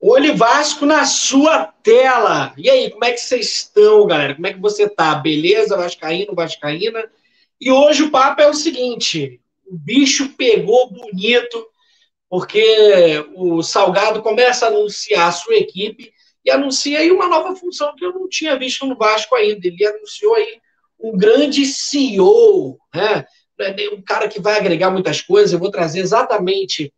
Olho Vasco na sua tela. E aí, como é que vocês estão, galera? Como é que você tá? Beleza, Vascaíno, Vascaína? E hoje o papo é o seguinte: o bicho pegou bonito, porque o Salgado começa a anunciar a sua equipe e anuncia aí uma nova função que eu não tinha visto no Vasco ainda. Ele anunciou aí um grande CEO, né? Um cara que vai agregar muitas coisas. Eu vou trazer exatamente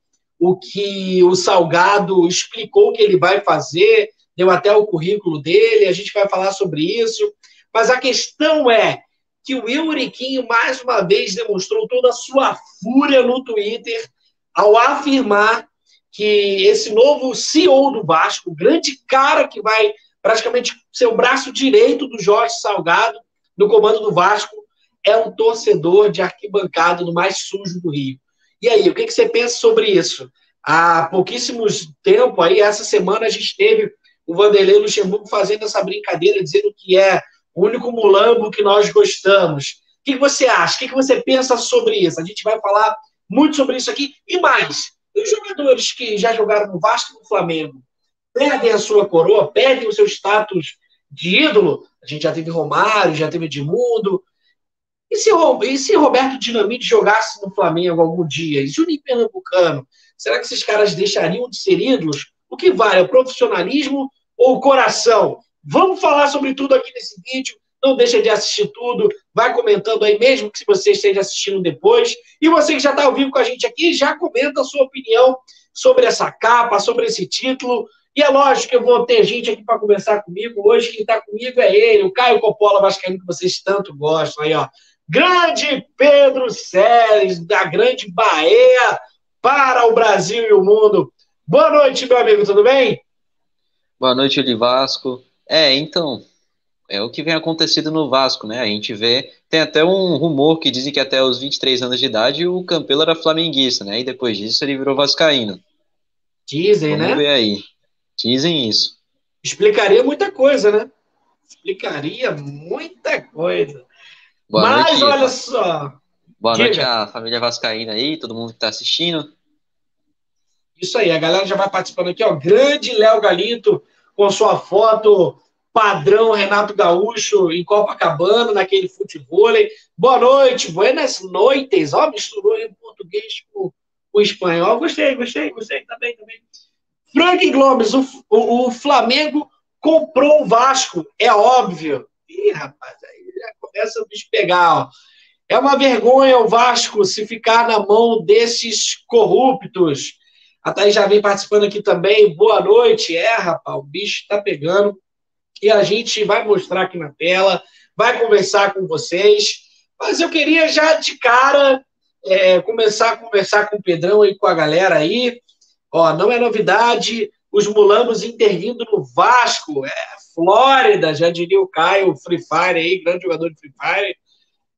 o que o Salgado explicou que ele vai fazer, deu até o currículo dele, a gente vai falar sobre isso. Mas a questão é que o Euriquinho, mais uma vez, demonstrou toda a sua fúria no Twitter ao afirmar que esse novo CEO do Vasco, o grande cara que vai praticamente ser o braço direito do Jorge Salgado no comando do Vasco, é um torcedor de arquibancada do mais sujo do Rio. E aí, o que, que você pensa sobre isso? Há pouquíssimos tempo, aí, essa semana, a gente teve o Vanderlei Luxemburgo fazendo essa brincadeira, dizendo que é o único mulambo que nós gostamos. O que, que você acha? O que, que você pensa sobre isso? A gente vai falar muito sobre isso aqui. E mais, os jogadores que já jogaram no Vasco e no Flamengo perdem a sua coroa, perdem o seu status de ídolo. A gente já teve Romário, já teve Edmundo, e se, e se Roberto Dinamite jogasse no Flamengo algum dia? E Juninho Pernambucano? Será que esses caras deixariam de ser ídolos? O que vale? O profissionalismo ou o coração? Vamos falar sobre tudo aqui nesse vídeo. Não deixa de assistir tudo. Vai comentando aí, mesmo que você esteja assistindo depois. E você que já está ao vivo com a gente aqui, já comenta a sua opinião sobre essa capa, sobre esse título. E é lógico que eu vou ter gente aqui para conversar comigo. Hoje quem está comigo é ele, o Caio Coppola Vascaíno, que vocês tanto gostam. Aí, ó. Grande Pedro Séries, da Grande Bahia, para o Brasil e o mundo. Boa noite, meu amigo, tudo bem? Boa noite, de Vasco. É, então, é o que vem acontecendo no Vasco, né? A gente vê, tem até um rumor que dizem que até os 23 anos de idade o Campelo era flamenguista, né? E depois disso ele virou vascaíno. Dizem, Vamos né? ver aí. Dizem isso. Explicaria muita coisa, né? Explicaria muita coisa. Boa Mas noite, olha só. Boa Diga. noite à família Vascaína aí, todo mundo que tá assistindo. Isso aí, a galera já vai participando aqui, ó. Grande Léo Galito, com sua foto padrão Renato Gaúcho em Copacabana, naquele futevôlei. Boa noite, buenas noites. Ó, misturou em português com o espanhol. Gostei, gostei, gostei. Tá bem, tá. Frank Gomes, o, o, o Flamengo comprou o Vasco, é óbvio. Ih, rapaz, aí começa a pegar, ó. É uma vergonha o Vasco se ficar na mão desses corruptos. A Thaís já vem participando aqui também. Boa noite. É, rapaz, o bicho tá pegando. E a gente vai mostrar aqui na tela, vai conversar com vocês. Mas eu queria já de cara é, começar a conversar com o Pedrão e com a galera aí. Ó, não é novidade, os mulambos intervindo no Vasco. É Flórida, já diria o Caio, Free Fire aí, grande jogador de Free Fire.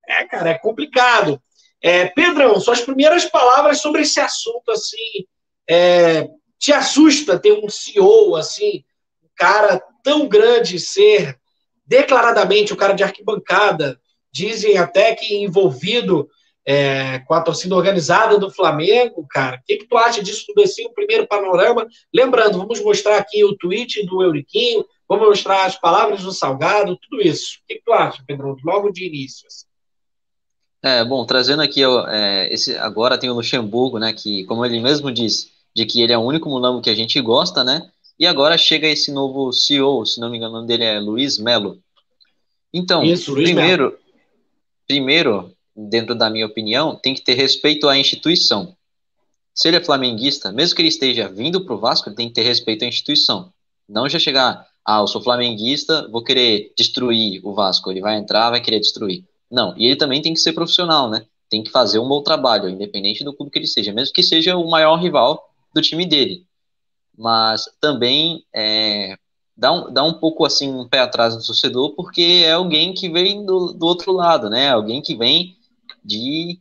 É, cara, é complicado. É, Pedrão, suas primeiras palavras sobre esse assunto, assim, é, te assusta ter um CEO, assim, um cara tão grande ser declaradamente o cara de arquibancada, dizem até que envolvido é, com a torcida organizada do Flamengo, cara. O que, que tu acha disso tudo assim, o primeiro panorama? Lembrando, vamos mostrar aqui o tweet do Euriquinho, vamos mostrar as palavras do Salgado, tudo isso. O que, que tu acha, Pedrão, logo de início? assim? É, bom, trazendo aqui, é, esse, agora tem o Luxemburgo, né, que, como ele mesmo disse, de que ele é o único mulambo que a gente gosta, né, e agora chega esse novo CEO, se não me engano, o nome dele é Luiz Melo. Então, Isso, Luiz primeiro, primeiro, dentro da minha opinião, tem que ter respeito à instituição. Se ele é flamenguista, mesmo que ele esteja vindo para o Vasco, ele tem que ter respeito à instituição. Não já chegar, ah, eu sou flamenguista, vou querer destruir o Vasco. Ele vai entrar, vai querer destruir. Não, e ele também tem que ser profissional, né? Tem que fazer um bom trabalho, independente do clube que ele seja, mesmo que seja o maior rival do time dele. Mas também é, dá, um, dá um pouco assim um pé atrás no torcedor, porque é alguém que vem do, do outro lado, né? Alguém que vem de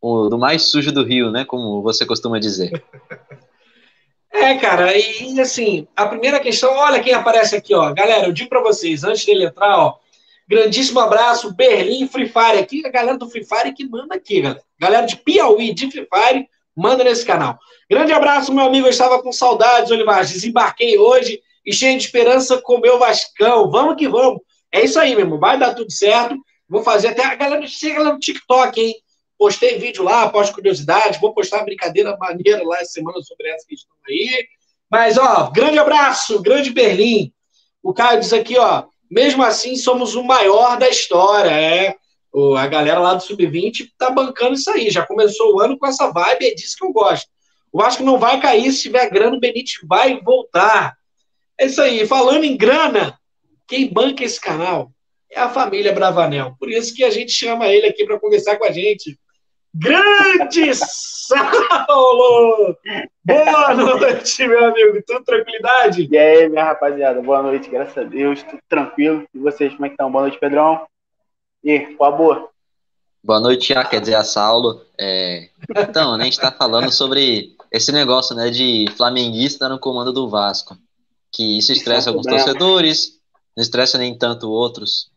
o, do mais sujo do Rio, né? Como você costuma dizer. É, cara, e, assim, a primeira questão, olha quem aparece aqui, ó. Galera, eu digo para vocês, antes dele entrar, ó, grandíssimo abraço, Berlim Free Fire aqui, a galera do Free Fire que manda aqui, galera. Galera de Piauí de Free Fire, manda nesse canal. Grande abraço, meu amigo. Eu estava com saudades, Olivar. Desembarquei hoje e cheio de esperança com o meu Vascão. Vamos que vamos. É isso aí, meu irmão. Vai dar tudo certo. Vou fazer até a galera chega lá no TikTok, hein? Postei vídeo lá, posto curiosidade. Vou postar brincadeira maneira lá essa semana sobre essa que estão aí. Mas, ó, grande abraço, grande Berlim. O Caio diz aqui, ó, mesmo assim somos o maior da história. É, a galera lá do Sub-20 tá bancando isso aí. Já começou o ano com essa vibe, é disso que eu gosto. O Vasco não vai cair, se tiver grana, o Benítez vai voltar. É isso aí. Falando em grana, quem banca esse canal é a família Bravanel. Por isso que a gente chama ele aqui para conversar com a gente. Grande Saulo! Boa noite, meu amigo. Tudo tranquilidade? E aí, minha rapaziada? Boa noite, graças a Deus. Tudo tranquilo. E vocês, como é que estão? Boa noite, Pedrão. E qual a boa? Boa noite, ah, quer dizer, a Saulo. É... Então, né, a gente está falando sobre esse negócio né, de flamenguista no comando do Vasco. Que isso estressa alguns torcedores, não estressa nem tanto outros.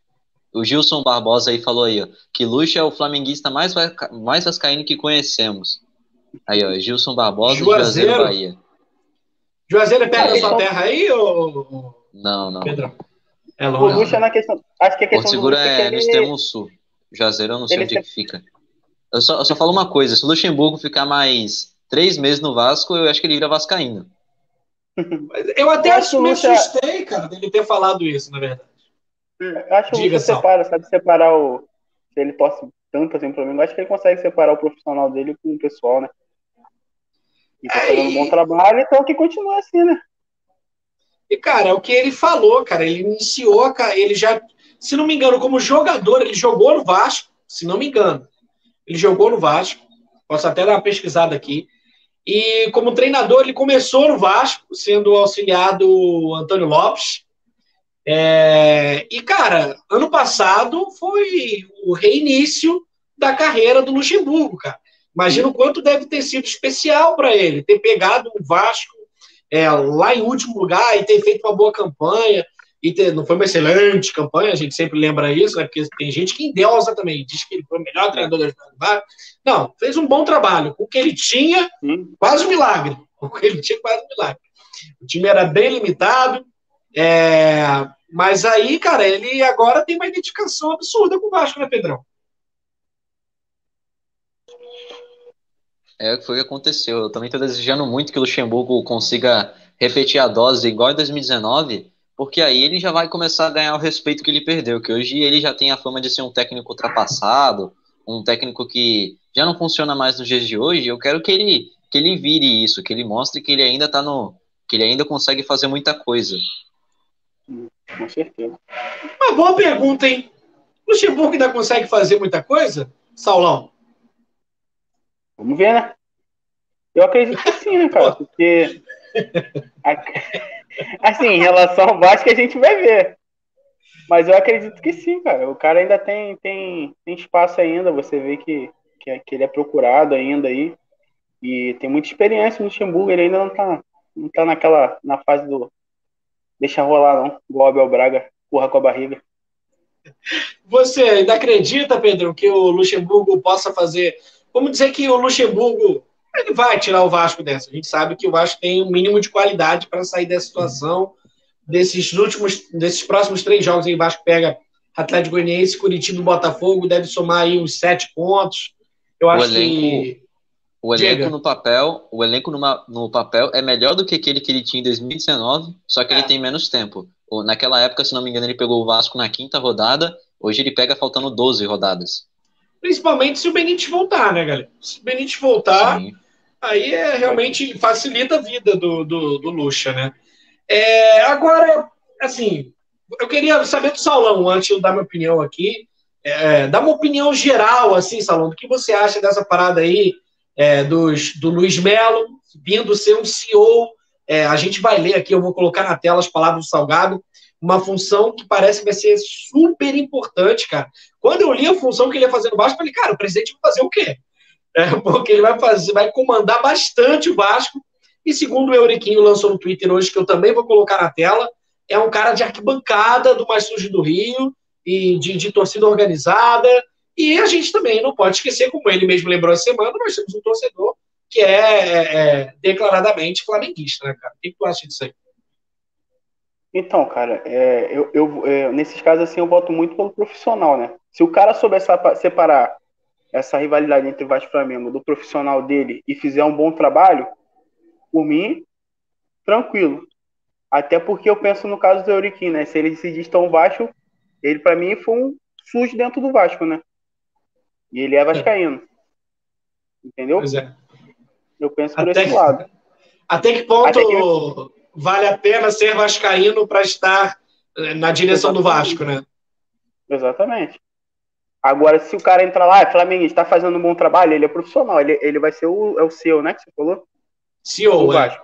O Gilson Barbosa aí falou aí, ó, que Lucha é o flamenguista mais, mais vascaíno que conhecemos. Aí, ó, Gilson Barbosa Juazeiro. e Juazeiro Bahia. Juazeiro é perto é, da sua terra aí, ou... Não, não. Pedro. É longe. O Lucha na questão... Acho que a questão Porto Seguro é, é no extremo sul. Juazeiro eu não sei ele onde é que fica. Eu só, eu só falo uma coisa, se o Luxemburgo ficar mais três meses no Vasco, eu acho que ele vira vascaíno. Eu até eu me assustei, cara, dele ter falado isso, na verdade. Eu acho que você separa, sabe separar o. Se ele torce tanto assim pro mim, acho que ele consegue separar o profissional dele com o pessoal, né? E tá fazendo um bom trabalho, então que continue assim, né? E, cara, é o que ele falou, cara. Ele iniciou, ele já, se não me engano, como jogador, ele jogou no Vasco, se não me engano. Ele jogou no Vasco. Posso até dar uma pesquisada aqui. E como treinador, ele começou no Vasco, sendo auxiliado Antônio Lopes. É, e, cara, ano passado foi o reinício da carreira do Luxemburgo, cara. Imagina o quanto deve ter sido especial para ele ter pegado o Vasco é, lá em último lugar e ter feito uma boa campanha. E ter, não foi uma excelente campanha, a gente sempre lembra isso, né? Porque tem gente que endeusa também, diz que ele foi o melhor treinador da história do Vasco. Não, fez um bom trabalho. O que ele tinha, quase um milagre. O que ele tinha, quase um milagre. O time era bem limitado, é, mas aí, cara, ele agora tem uma identificação absurda com o Vasco, né, Pedrão? É o que foi que aconteceu. Eu também estou desejando muito que o Luxemburgo consiga repetir a dose igual em 2019, porque aí ele já vai começar a ganhar o respeito que ele perdeu, que hoje ele já tem a fama de ser um técnico ultrapassado, um técnico que já não funciona mais nos dias de hoje. Eu quero que ele que ele vire isso, que ele mostre que ele ainda tá no que ele ainda consegue fazer muita coisa. Com certeza. Uma boa pergunta, hein? Luxemburgo ainda consegue fazer muita coisa? Saulão? Vamos ver, né? Eu acredito que sim, né, cara? Porque. Assim, em relação ao Vasco, a gente vai ver. Mas eu acredito que sim, cara. O cara ainda tem, tem, tem espaço ainda. Você vê que, que, que ele é procurado ainda aí. E tem muita experiência no Luxemburgo. Ele ainda não tá, não tá naquela, na fase do, deixa rolar, não. Igual o Abel Braga, porra com a barriga. Você ainda acredita, Pedro, que o Luxemburgo possa fazer. Vamos dizer que o Luxemburgo ele vai tirar o Vasco dessa. A gente sabe que o Vasco tem um mínimo de qualidade para sair dessa situação. Desses últimos, desses próximos três jogos aí, o Vasco pega Atlético Goianiense, Curitiba e Botafogo, deve somar aí uns sete pontos. Eu acho elenco, que o elenco Diga. no papel, o elenco numa, no papel é melhor do que aquele que ele tinha em 2019, só que é. ele tem menos tempo. Naquela época, se não me engano, ele pegou o Vasco na quinta rodada, hoje ele pega faltando 12 rodadas. Principalmente se o Benítez voltar, né, galera? Se o Benítez voltar, Sim. aí é, realmente facilita a vida do, do, do Lucha, né? É, agora, assim, eu queria saber do Saulão, antes de dar minha opinião aqui, é, dar uma opinião geral, assim, Salão, do que você acha dessa parada aí, é, dos, do Luiz Melo, vindo ser um CEO. É, a gente vai ler aqui, eu vou colocar na tela as palavras do Salgado, uma função que parece que vai ser super importante, cara. Quando eu li a função que ele ia fazer no Vasco, eu falei, cara, o presidente vai fazer o quê? É, porque ele vai fazer, vai comandar bastante o Vasco. E segundo o Euriquinho lançou no Twitter hoje, que eu também vou colocar na tela, é um cara de arquibancada do Mais Sujo do Rio e de, de torcida organizada. E a gente também não pode esquecer, como ele mesmo lembrou essa semana, nós temos um torcedor que é, é, é declaradamente flamenguista, né, cara? O que, que tu acha disso aí? Então, cara, é, eu, eu é, nesses casos assim eu voto muito pelo profissional, né? Se o cara souber separar essa rivalidade entre Vasco e Flamengo do profissional dele e fizer um bom trabalho, por mim, tranquilo. Até porque eu penso no caso do Euriquim, né? Se ele se diz tão Vasco, ele para mim foi um sujo dentro do Vasco, né? E ele é vascaíno. Entendeu? Pois é. Eu penso por até esse que, lado. Até que ponto até que vale a pena ser vascaíno para estar eh, na direção Exatamente. do Vasco, né? Exatamente. Agora, se o cara entrar lá, é Flamengo, está fazendo um bom trabalho, ele é profissional, ele, ele vai ser o, é o CEO, né, que você falou? CEO, é.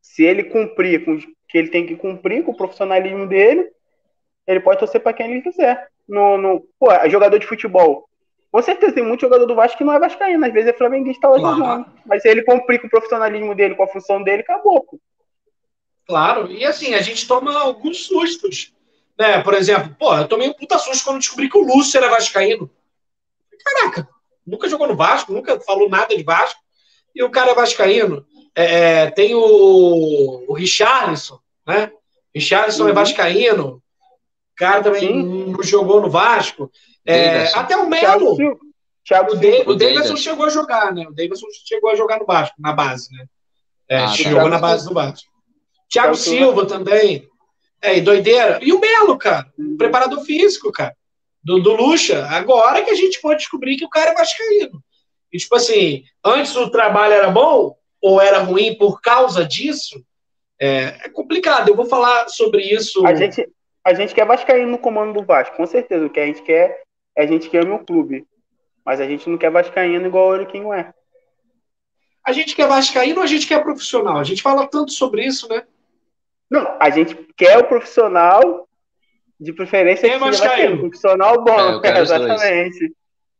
Se ele cumprir com o que ele tem que cumprir com o profissionalismo dele, ele pode torcer para quem ele quiser. No, no, pô, jogador de futebol. Com certeza tem muito jogador do Vasco que não é vascaíno, às vezes é flamenguista lá claro. jogando. Mas se ele cumprir com o profissionalismo dele, com a função dele, acabou, pô. Claro, e assim, a gente toma alguns sustos. Né? Por exemplo, pô, eu tomei um puta susto quando descobri que o Lúcio era vascaíno. Caraca, nunca jogou no Vasco, nunca falou nada de Vasco, e o cara é vascaíno. É, é tem o, o Richarlison, né? Richarlison é uhum. é vascaíno. O cara também Sim. não jogou no Vasco. É, até o Melo. Thiago, o, de, o Davidson chegou a jogar, né? O Davidson chegou a jogar no Vasco, na base, né? É, ah, chegou na base do Vasco. Thiago Silva também. É, e doideira. E o Melo, cara. Uhum. Preparador físico, cara. Do, do Lucha. Agora que a gente pode descobrir que o cara é vascaíno. E, tipo assim, antes o trabalho era bom ou era ruim por causa disso, é, é complicado. Eu vou falar sobre isso. A gente, a gente quer vascaíno no comando do Vasco, com certeza. O que a gente quer é a gente quer o meu clube. Mas a gente não quer vascaíno igual o Euriquinho é. A gente quer vascaíno ou a gente quer profissional? A gente fala tanto sobre isso, né? Não, a gente quer o profissional, de preferência Quem que seja profissional bom. É, exatamente.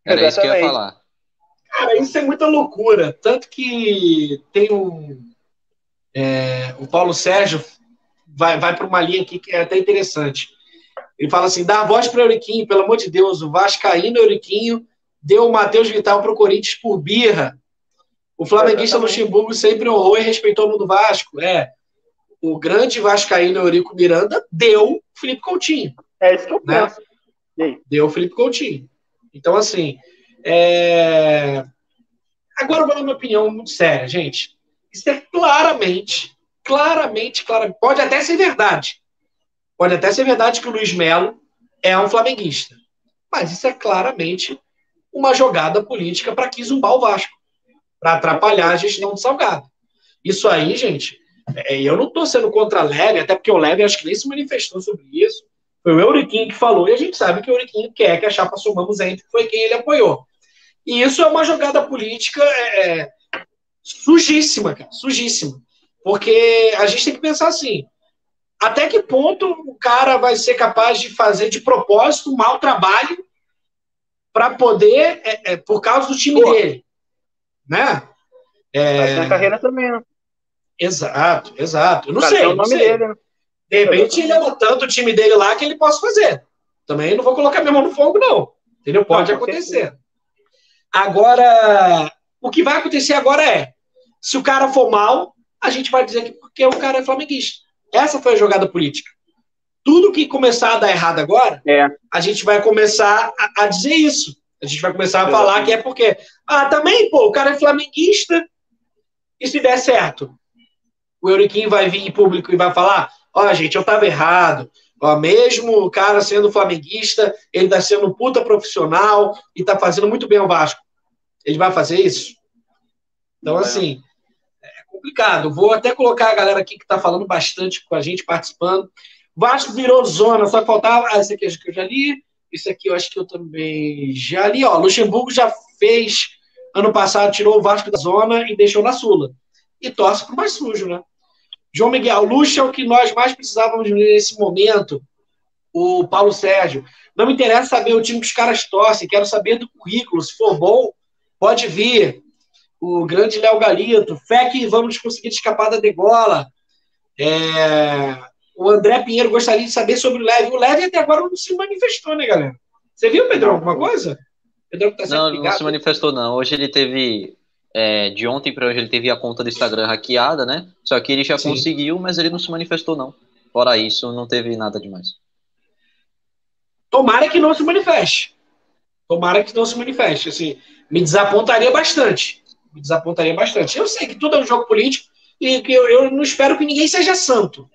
Era exatamente. isso que eu ia falar. Cara, isso é muita loucura. Tanto que tem um. É, o Paulo Sérgio vai, vai para uma linha aqui que é até interessante. Ele fala assim: dá a voz para o Euriquinho, pelo amor de Deus, o Vascaíno Euriquinho deu o Matheus Vital para o Corinthians por birra. O flamenguista é, Luxemburgo sempre honrou e respeitou o mundo Vasco. É. O grande Vascaíno Eurico Miranda deu Felipe Coutinho. É isso que eu né? penso. Deu Felipe Coutinho. Então, assim. É... Agora eu vou dar uma opinião muito séria, gente. Isso é claramente, claramente, claramente. Pode até ser verdade. Pode até ser verdade que o Luiz Melo é um flamenguista. Mas isso é claramente uma jogada política para que zumbar o Vasco, para atrapalhar a gestão do Salgado. Isso aí, gente, é, eu não estou sendo contra a Leve, até porque o Leve acho que nem se manifestou sobre isso. Foi o Euriquinho que falou, e a gente sabe que o Euriquinho quer que a chapa Somamos Entre foi quem ele apoiou. E isso é uma jogada política é, é, sujíssima, cara, sujíssima. Porque a gente tem que pensar assim: até que ponto o cara vai ser capaz de fazer de propósito um mau trabalho para poder, é, é, por causa do time Pô. dele. Né? É... na carreira também, né? Exato, exato. Eu não sei. O nome sei. Dele, né? De repente ele ama tanto o time dele lá que ele possa fazer. Também não vou colocar minha mão no fogo, não. Entendeu? Pode não, acontecer. Agora, o que vai acontecer agora é: se o cara for mal, a gente vai dizer que porque o cara é flamenguista. Essa foi a jogada política. Tudo que começar a dar errado agora, é. a gente vai começar a, a, dizer isso. A gente vai começar a falar que é porque. Ah, também, pô, o cara é flamenguista. E se der certo? O Euriquim vai vir em público e vai falar: Ó, oh, gente, eu tava errado. Ó, mesmo o cara sendo flamenguista, ele tá sendo um puta profissional e tá fazendo muito bem ao Vasco. Ele vai fazer isso? Então, assim, complicado. Vou até colocar a galera aqui que tá falando bastante com a gente, participando. Vasco virou zona, só faltava. Ah, esse aqui acho que eu já li. Isso aqui eu acho que eu também já li. Ó, Luxemburgo já fez ano passado, tirou o Vasco da zona e deixou na Sula. E torce pro mais sujo, né? João Miguel, Luxa é o que nós mais precisávamos nesse momento. O Paulo Sérgio. Não me interessa saber o time que os caras torcem, quero saber do currículo. Se for bom, pode vir. O grande Léo Galito. Fé que vamos conseguir escapar da degola. É... O André Pinheiro gostaria de saber sobre o Leve. O Leve até agora não se manifestou, né, galera? Você viu, Pedrão, alguma coisa? Pedrão tá não, não se manifestou, não. Hoje ele teve é, de ontem para hoje ele teve a conta do Instagram hackeada, né? Só que ele já Sim. conseguiu, mas ele não se manifestou, não. Fora isso, não teve nada demais. Tomara que não se manifeste. Tomara que não se manifeste. Assim, me desapontaria bastante. Me desapontaria bastante. Eu sei que tudo é um jogo político e que eu, eu não espero que ninguém seja santo.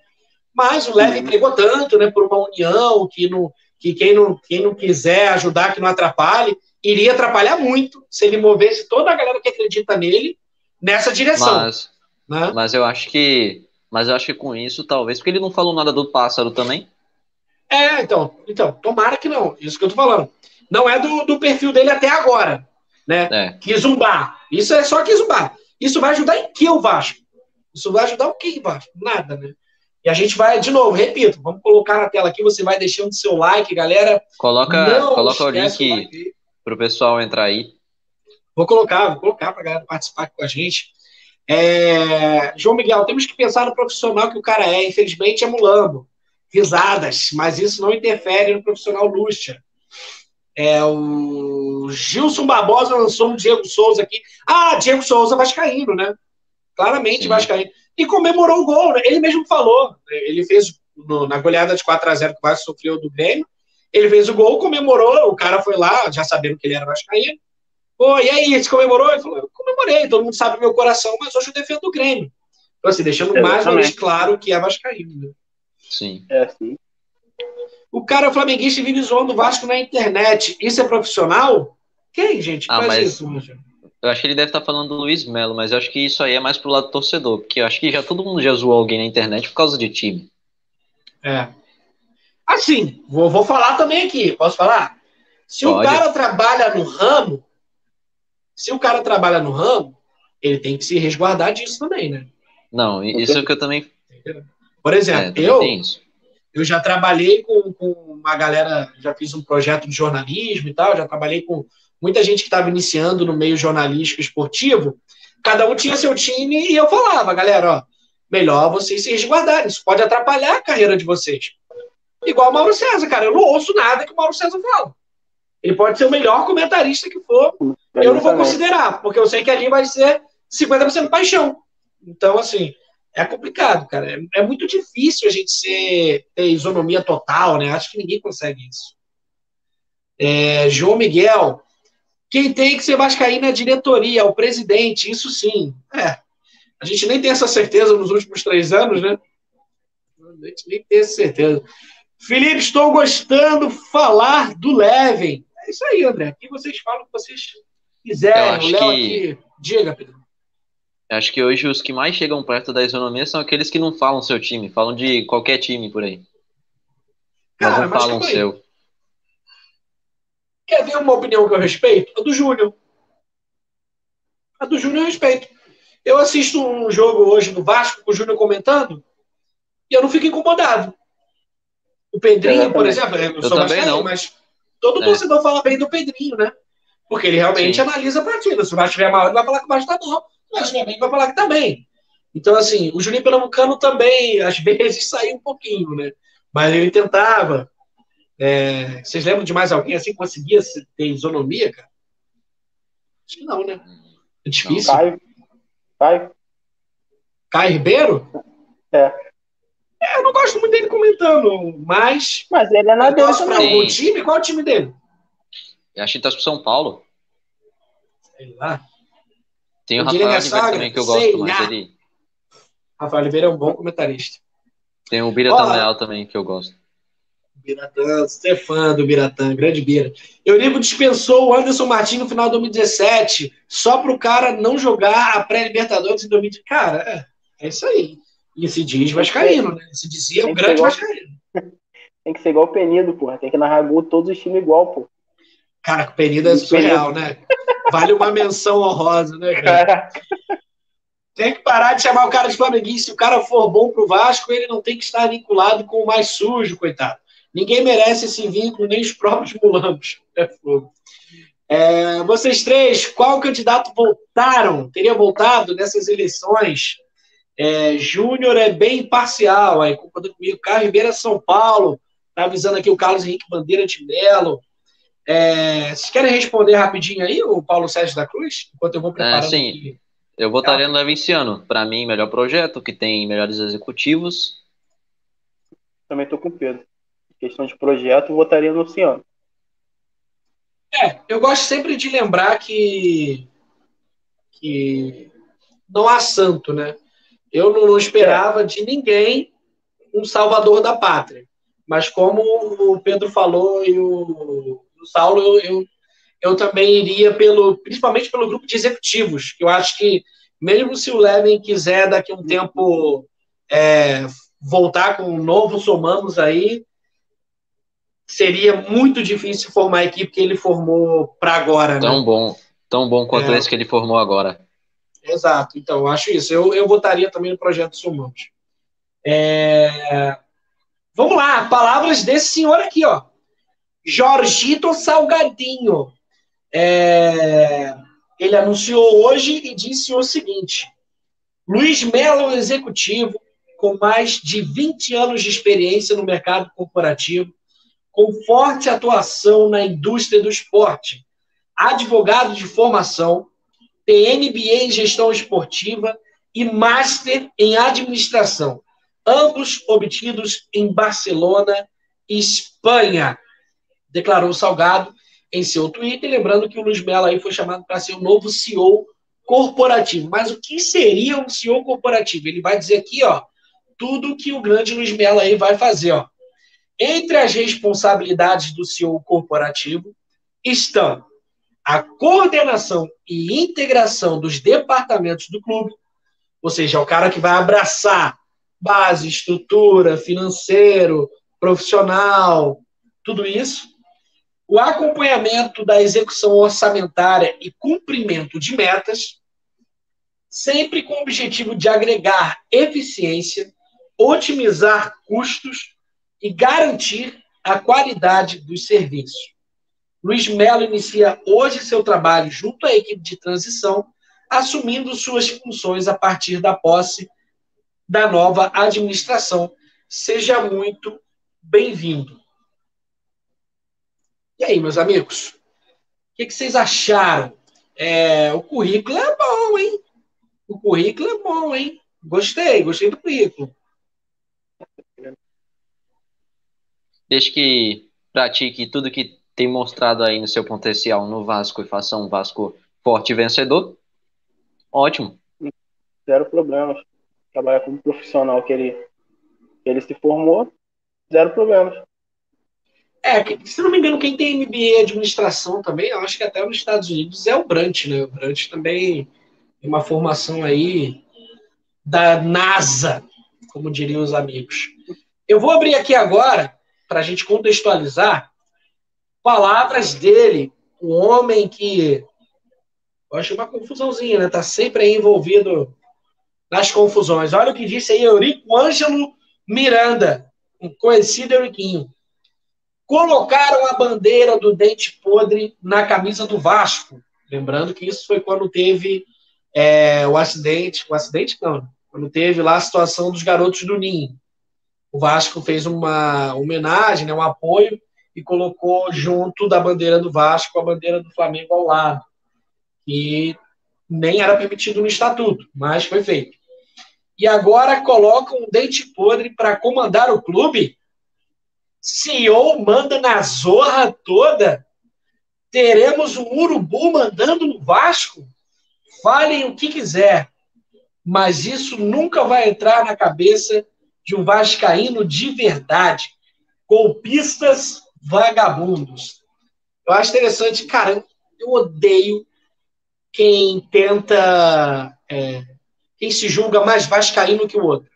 Mas o Leve entregou tanto, né, por uma união que, não, que quem, não, quem não quiser ajudar, que não atrapalhe, iria atrapalhar muito se ele movesse toda a galera que acredita nele nessa direção. Mas, né? mas eu acho que, mas eu acho que com isso, talvez, porque ele não falou nada do pássaro também. É, então, então, tomara que não. Isso que eu tô falando. Não é do, do perfil dele até agora, né? É. Kizumbar. Isso é só Kizumbar. Isso vai ajudar em que o Vasco? Isso vai ajudar o que, Vasco? Nada, né? E a gente vai, de novo, repito, vamos colocar na tela aqui, você vai deixando seu like, galera. Coloca, coloca o link para o pessoal entrar aí. Vou colocar, vou colocar para a galera participar com a gente. É... João Miguel, temos que pensar no profissional que o cara é. Infelizmente é mulambo. Risadas, mas isso não interfere no profissional Lúcia. É, o Gilson Barbosa lançou um Diego Souza aqui. Ah, Diego Souza Vascaíno, né? Claramente Sim. Vascaíno e comemorou o gol. Né? Ele mesmo falou. Ele fez no, na goleada de 4 a 0 que o Vasco sofreu do Grêmio. Ele fez o gol, comemorou. O cara foi lá, já sabendo que ele era vascaíno. Pô, e aí, você comemorou? Ele falou, eu comemorei, todo mundo sabe o meu coração, mas hoje eu defendo o Grêmio. Então, assim, deixando mais uma vez claro que é vascaíno. Né? Sim. É, sim. O cara flamenguista vive zoando o Vasco na internet. Isso é profissional? Quem, gente? Ah, faz mas... isso, eu acho que ele deve estar falando do Luiz Melo, mas eu acho que isso aí é mais pro lado do torcedor, porque eu acho que já todo mundo já zoou alguém na internet por causa de time. É. Assim, vou, vou falar também aqui, posso falar? Se Pode. o cara trabalha no ramo, se o cara trabalha no ramo, ele tem que se resguardar disso também, né? Não, isso é o que eu também. Por exemplo, é, eu, eu já trabalhei com, com uma galera, já fiz um projeto de jornalismo e tal, já trabalhei com muita gente que estava iniciando no meio jornalístico esportivo, cada um tinha seu time e eu falava, galera, ó, melhor vocês se resguardarem, isso pode atrapalhar a carreira de vocês. Igual o Mauro César, cara, eu não ouço nada que o Mauro César fala. Ele pode ser o melhor comentarista que for, eu não vou considerar, porque eu sei que ali vai ser 50% paixão. Então, assim, é complicado, cara. É, é, muito difícil a gente ser, ter isonomia total, né? Acho que ninguém consegue isso. É, João Miguel, quem tem que ser vascaíno é a diretoria, o presidente, isso sim. É. A gente nem tem essa certeza nos últimos três anos, né? A gente nem tem essa certeza. Felipe, estou gostando falar do Leven. É isso aí, André. Aqui vocês falam o que vocês quiserem. O Léo que... aqui. Diga, Pedro. Acho que hoje os que mais chegam perto da isonomia são aqueles que não falam seu time, falam de qualquer time por aí. Cara, mas não falam seu. Quer ver uma opinião que eu respeito? A do Júnior. A do Júnior eu respeito. Eu assisto um jogo hoje do Vasco com o Júnior comentando e eu não fico incomodado. O Pedrinho, por exemplo, eu, eu sou também não. mas todo é. torcedor fala bem do Pedrinho, né? Porque ele realmente Sim. analisa a partida. Se o Vasco estiver mal, ele vai falar que o Vasco tá bom. Se o Vasco estiver bem, vai falar que tá bem. Então, assim, o Juninho Pernambucano também, às vezes, saiu um pouquinho, né? Mas ele tentava. É, vocês lembram de mais alguém assim que conseguia ter isonomia, cara? Acho que não, né? É difícil. Caio. Caio. Caio Ribeiro? É. é. Eu não gosto muito dele comentando, mas. Mas ele é na dele para algum time? Qual é o time dele? Eu acho que tá pro São Paulo. Sei lá. Tem o, o Rafael Oliveira também que eu gosto, mas ele. Rafael Oliveira é um bom comentarista. Tem o Bira Leal também que eu gosto. Biratã, você é fã do Biratã, grande Bira. Eurico dispensou o Anderson Martins no final de 2017 só para o cara não jogar a pré-Libertadores em 2017. Cara, é, é, isso aí. E se diz Vascaíno, né? Se dizia o grande igual... Vascaíno. Tem que ser igual o Penido, porra. Tem que narrar gol todos os times igual, pô. Cara, o Penido é surreal, né? Vale uma menção honrosa, né, cara? Tem que parar de chamar o cara de flamenguista. Se o cara for bom pro Vasco, ele não tem que estar vinculado com o mais sujo, coitado. Ninguém merece esse vínculo, nem os próprios mulambos. É fogo. É, vocês três, qual candidato voltaram, teria voltado nessas eleições? É, Júnior é bem imparcial, aí concordando comigo. Carlos Ribeiro é São Paulo, tá avisando aqui o Carlos Henrique Bandeira de Melo. É, vocês querem responder rapidinho aí, o Paulo Sérgio da Cruz? Enquanto eu vou preparando é, sim. aqui. Eu votaria no Levinciano. Para mim, melhor projeto, que tem melhores executivos. Também tô com o Pedro. questão de projeto, votaria no Luciano. É, eu gosto sempre de lembrar que, que não há santo, né? Eu não, não esperava de ninguém um salvador da pátria. Mas como o Pedro falou e o, o Saulo, eu, eu, eu, também iria pelo, principalmente pelo grupo de executivos, que eu acho que mesmo se o Levin quiser daqui a um tempo é, voltar com um novo somamos aí, seria muito difícil formar a equipe que ele formou para agora. Né? Tão bom, tão bom quanto é. esse que ele formou agora. Exato, então eu acho isso. Eu, eu votaria também no projeto Somamos. É... Vamos lá, palavras desse senhor aqui, ó. Jorgito Salgadinho. É... Ele anunciou hoje e disse o seguinte: Luiz Melo, executivo, com mais de 20 anos de experiência no mercado corporativo, com forte atuação na indústria do esporte, advogado de formação, tem MBA em gestão esportiva e Master em administração, ambos obtidos em Barcelona, Espanha, declarou Salgado em seu Twitter, lembrando que o Luiz Melo aí foi chamado para ser o novo CEO corporativo. Mas o que seria um CEO corporativo? Ele vai dizer aqui, ó, tudo que o grande Luiz Melo aí vai fazer, ó. Entre as responsabilidades do CEO corporativo estão a coordenação e integração dos departamentos do clube, ou seja, é o cara que vai abraçar base, estrutura, financeiro, profissional, tudo isso. O acompanhamento da execução orçamentária e cumprimento de metas, sempre com o objetivo de agregar eficiência, otimizar custos e garantir a qualidade dos serviços. Luiz Melo inicia hoje seu trabalho junto à equipe de transição, assumindo suas funções a partir da posse da nova administração. Seja muito bem-vindo. E aí, meus amigos? O que, que vocês acharam? É, o currículo é bom, hein? O currículo é bom, hein? Gostei, gostei do currículo. Desde que pratique tudo que tem mostrado aí no seu potencial no Vasco e faça um Vasco forte e vencedor, ótimo. Zero problemas trabalhar como profissional que ele, que ele se formou, zero problemas. É, se não me engano, quem tem MBA em administração também, eu acho que até nos Estados Unidos é o Brant, né? O Brant também tem uma formação aí da NASA, como diriam os amigos. Eu vou abrir aqui agora, para a gente contextualizar, palavras dele, um homem que. Eu acho uma confusãozinha, né? Tá sempre aí envolvido nas confusões. Olha o que disse aí Eurico Ângelo Miranda, um conhecido Euriquinho. Colocaram a bandeira do dente podre na camisa do Vasco. Lembrando que isso foi quando teve é, o acidente. O acidente não, quando teve lá a situação dos garotos do Ninho. O Vasco fez uma homenagem, né, um apoio, e colocou junto da bandeira do Vasco a bandeira do Flamengo ao lado. E nem era permitido no estatuto, mas foi feito. E agora colocam um dente podre para comandar o clube? CEO manda na zorra toda? Teremos um urubu mandando no Vasco? Falem o que quiser, mas isso nunca vai entrar na cabeça de um vascaíno de verdade. Golpistas vagabundos. Eu acho interessante, cara, eu odeio quem tenta. É, quem se julga mais vascaíno que o outro.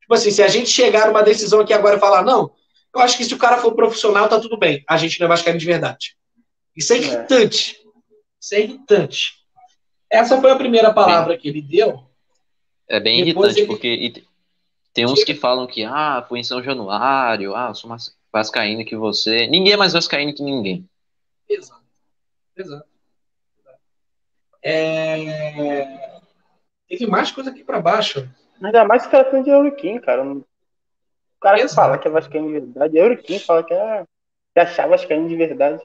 Tipo assim, se a gente chegar numa decisão aqui agora e falar, não, eu acho que se o cara for profissional, tá tudo bem. A gente não é vascaíno de verdade. Isso é, é. irritante. Isso é irritante. Essa foi a primeira palavra que ele deu. É bem Depois irritante, ele... porque tem uns que falam que, ah, foi em São Januário, ah, eu sou mais vascaíno que você. Ninguém é mais vascaíno que ninguém. Exato. Exato. É... Teve mais coisa aqui para baixo. Ainda mais se tratando de Euriquim, cara. O cara que Exato. fala que é vascaíno de verdade, Euriquim fala que é que achar vascaíno de verdade.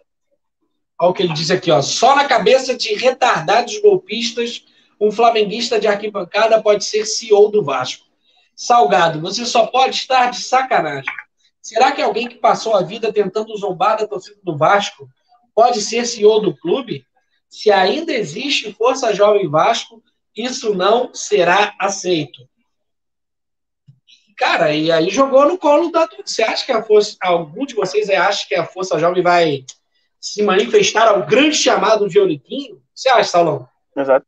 Olha o que ele diz aqui, ó. Só na cabeça de retardados golpistas, um flamenguista de arquibancada pode ser CEO do Vasco. Salgado, você só pode estar de sacanagem. Será que alguém que passou a vida tentando zombar da torcida do Vasco pode ser CEO do clube? Se ainda existe Força Jovem Vasco, isso não será aceito. Cara, e aí jogou no colo da. Você acha que a força. Algum de vocês acha que a Força Jovem vai se manifestar ao grande chamado de Euriquinho? Você acha, Saulão? Exato.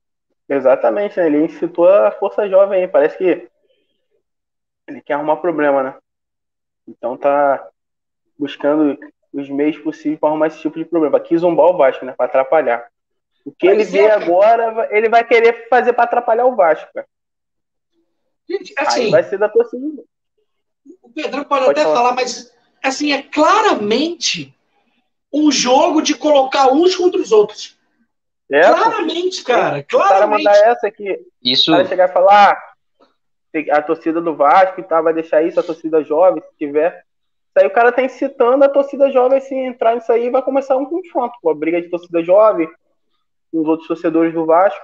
Exatamente, né? Ele incitou a Força Jovem aí. Parece que ele quer arrumar problema, né? Então tá buscando os meios possíveis para arrumar esse tipo de problema. Aqui zombar o Vasco, né? Para atrapalhar. O que ele vê agora, ele vai querer fazer para atrapalhar o Vasco, cara. Gente, assim, Aí vai ser da torcida. O Pedro pode, pode até falar. falar, mas assim, é claramente um jogo de colocar uns contra os outros. É, claramente, cara. Claramente. O cara mandar essa aqui. Isso. O cara chegar e falar, ah, a torcida do Vasco e tá, vai deixar isso, a torcida jovem, se tiver. Isso aí o cara tá incitando a torcida jovem, se entrar nisso aí, vai começar um confronto, pô, a briga de torcida jovem com os outros torcedores do Vasco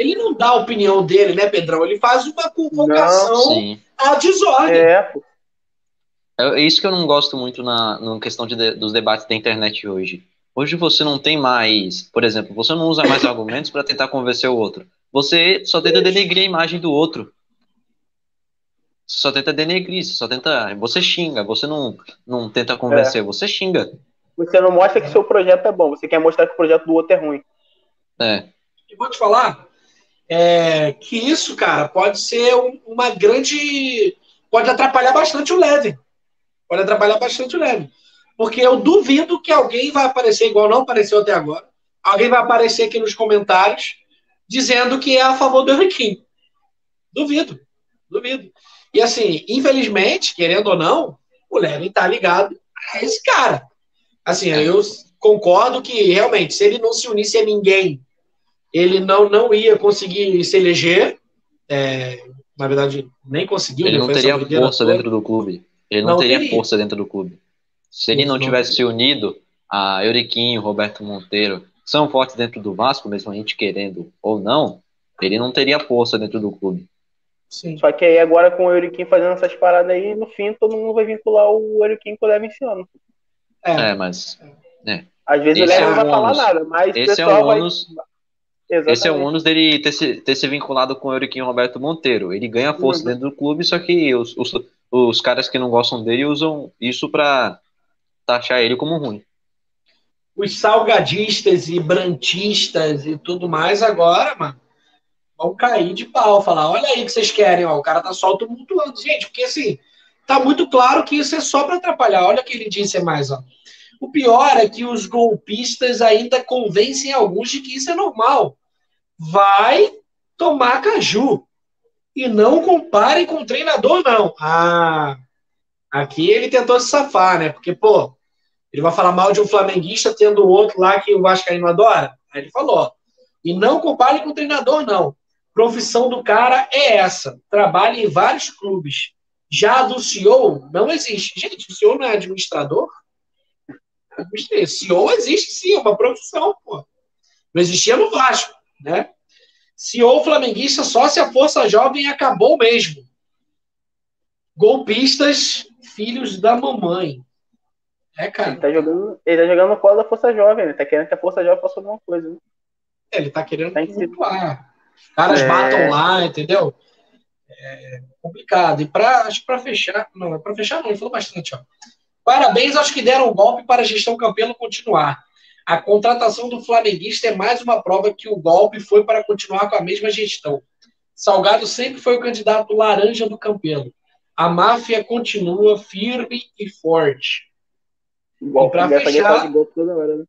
ele não dá a opinião dele, né, Pedrão? Ele faz uma convocação não, à desordem. É. É isso que eu não gosto muito na, na questão de, dos debates da internet hoje. Hoje você não tem mais, por exemplo, você não usa mais argumentos para tentar convencer o outro. Você só tenta denegrir a imagem do outro. Você só tenta denegrir, você só tenta. Você xinga, você não, não tenta convencer, é. você xinga. Você não mostra que seu projeto é bom, você quer mostrar que o projeto do outro é ruim. É. E vou te falar, é, que isso, cara, pode ser um, uma grande. Pode atrapalhar bastante o Leve. Pode atrapalhar bastante o Leve. Porque eu duvido que alguém vai aparecer, igual não apareceu até agora, alguém vai aparecer aqui nos comentários dizendo que é a favor do Henriquinho. Duvido. Duvido. E assim, infelizmente, querendo ou não, o Levin tá ligado a esse cara. Assim, eu concordo que realmente, se ele não se unisse a ninguém ele não, não ia conseguir se eleger. É, na verdade, nem conseguiu. Ele né? não teria força dentro do clube. Ele não, não teria, teria, força dentro do clube. Se ele não, não tivesse se unido a Euriquinho, Roberto Monteiro, que são fortes dentro do Vasco, mesmo a gente querendo ou não, ele não teria força dentro do clube. Sim. Só que aí agora com o Euriquinho fazendo essas paradas aí, no fim todo mundo vai vincular o Euriquinho com o Leve esse ano. É, é mas. É. Às vezes esse o Leve é não vai falar nada, mas esse o pessoal é o ônus, vai Exatamente. Esse é o ônus dele ter se, ter se vinculado com o Euriquinho Roberto Monteiro. Ele ganha força uhum. dentro do clube, só que os, os, os caras que não gostam dele usam isso para taxar ele como ruim. Os salgadistas e brantistas e tudo mais agora, mano, vão cair de pau, falar, olha aí que vocês querem, ó, o cara tá só tumultuando. Gente, porque assim, tá muito claro que isso é só para atrapalhar. Olha o que ele disse mais, ó. O pior é que os golpistas ainda convencem alguns de que isso é normal vai tomar caju. E não compare com o treinador, não. Ah, aqui ele tentou se safar, né? Porque, pô, ele vai falar mal de um flamenguista tendo outro lá que o Vascaíno adora? Aí ele falou, e não compare com o treinador, não. Profissão do cara é essa. Trabalha em vários clubes. Já do CEO, não existe. Gente, o CEO não é administrador? CEO existe sim, é uma profissão, pô. Não existia no Vasco né? Se ou flamenguista só se a força jovem acabou mesmo. Golpistas, filhos da mamãe. É, cara. Ele tá jogando, ele tá jogando no colo da força jovem, ele tá querendo que a força jovem faça alguma coisa, né? É, ele tá querendo tá lá. Os caras é... batam lá, entendeu? É complicado. E pra, acho que pra fechar. Não, é pra fechar não, ele falou bastante, ó. Parabéns aos que deram o golpe para a gestão Campelo continuar. A contratação do flamenguista é mais uma prova que o golpe foi para continuar com a mesma gestão. Salgado sempre foi o candidato laranja do Campelo. A máfia continua firme e forte. Igual e para fechar, né?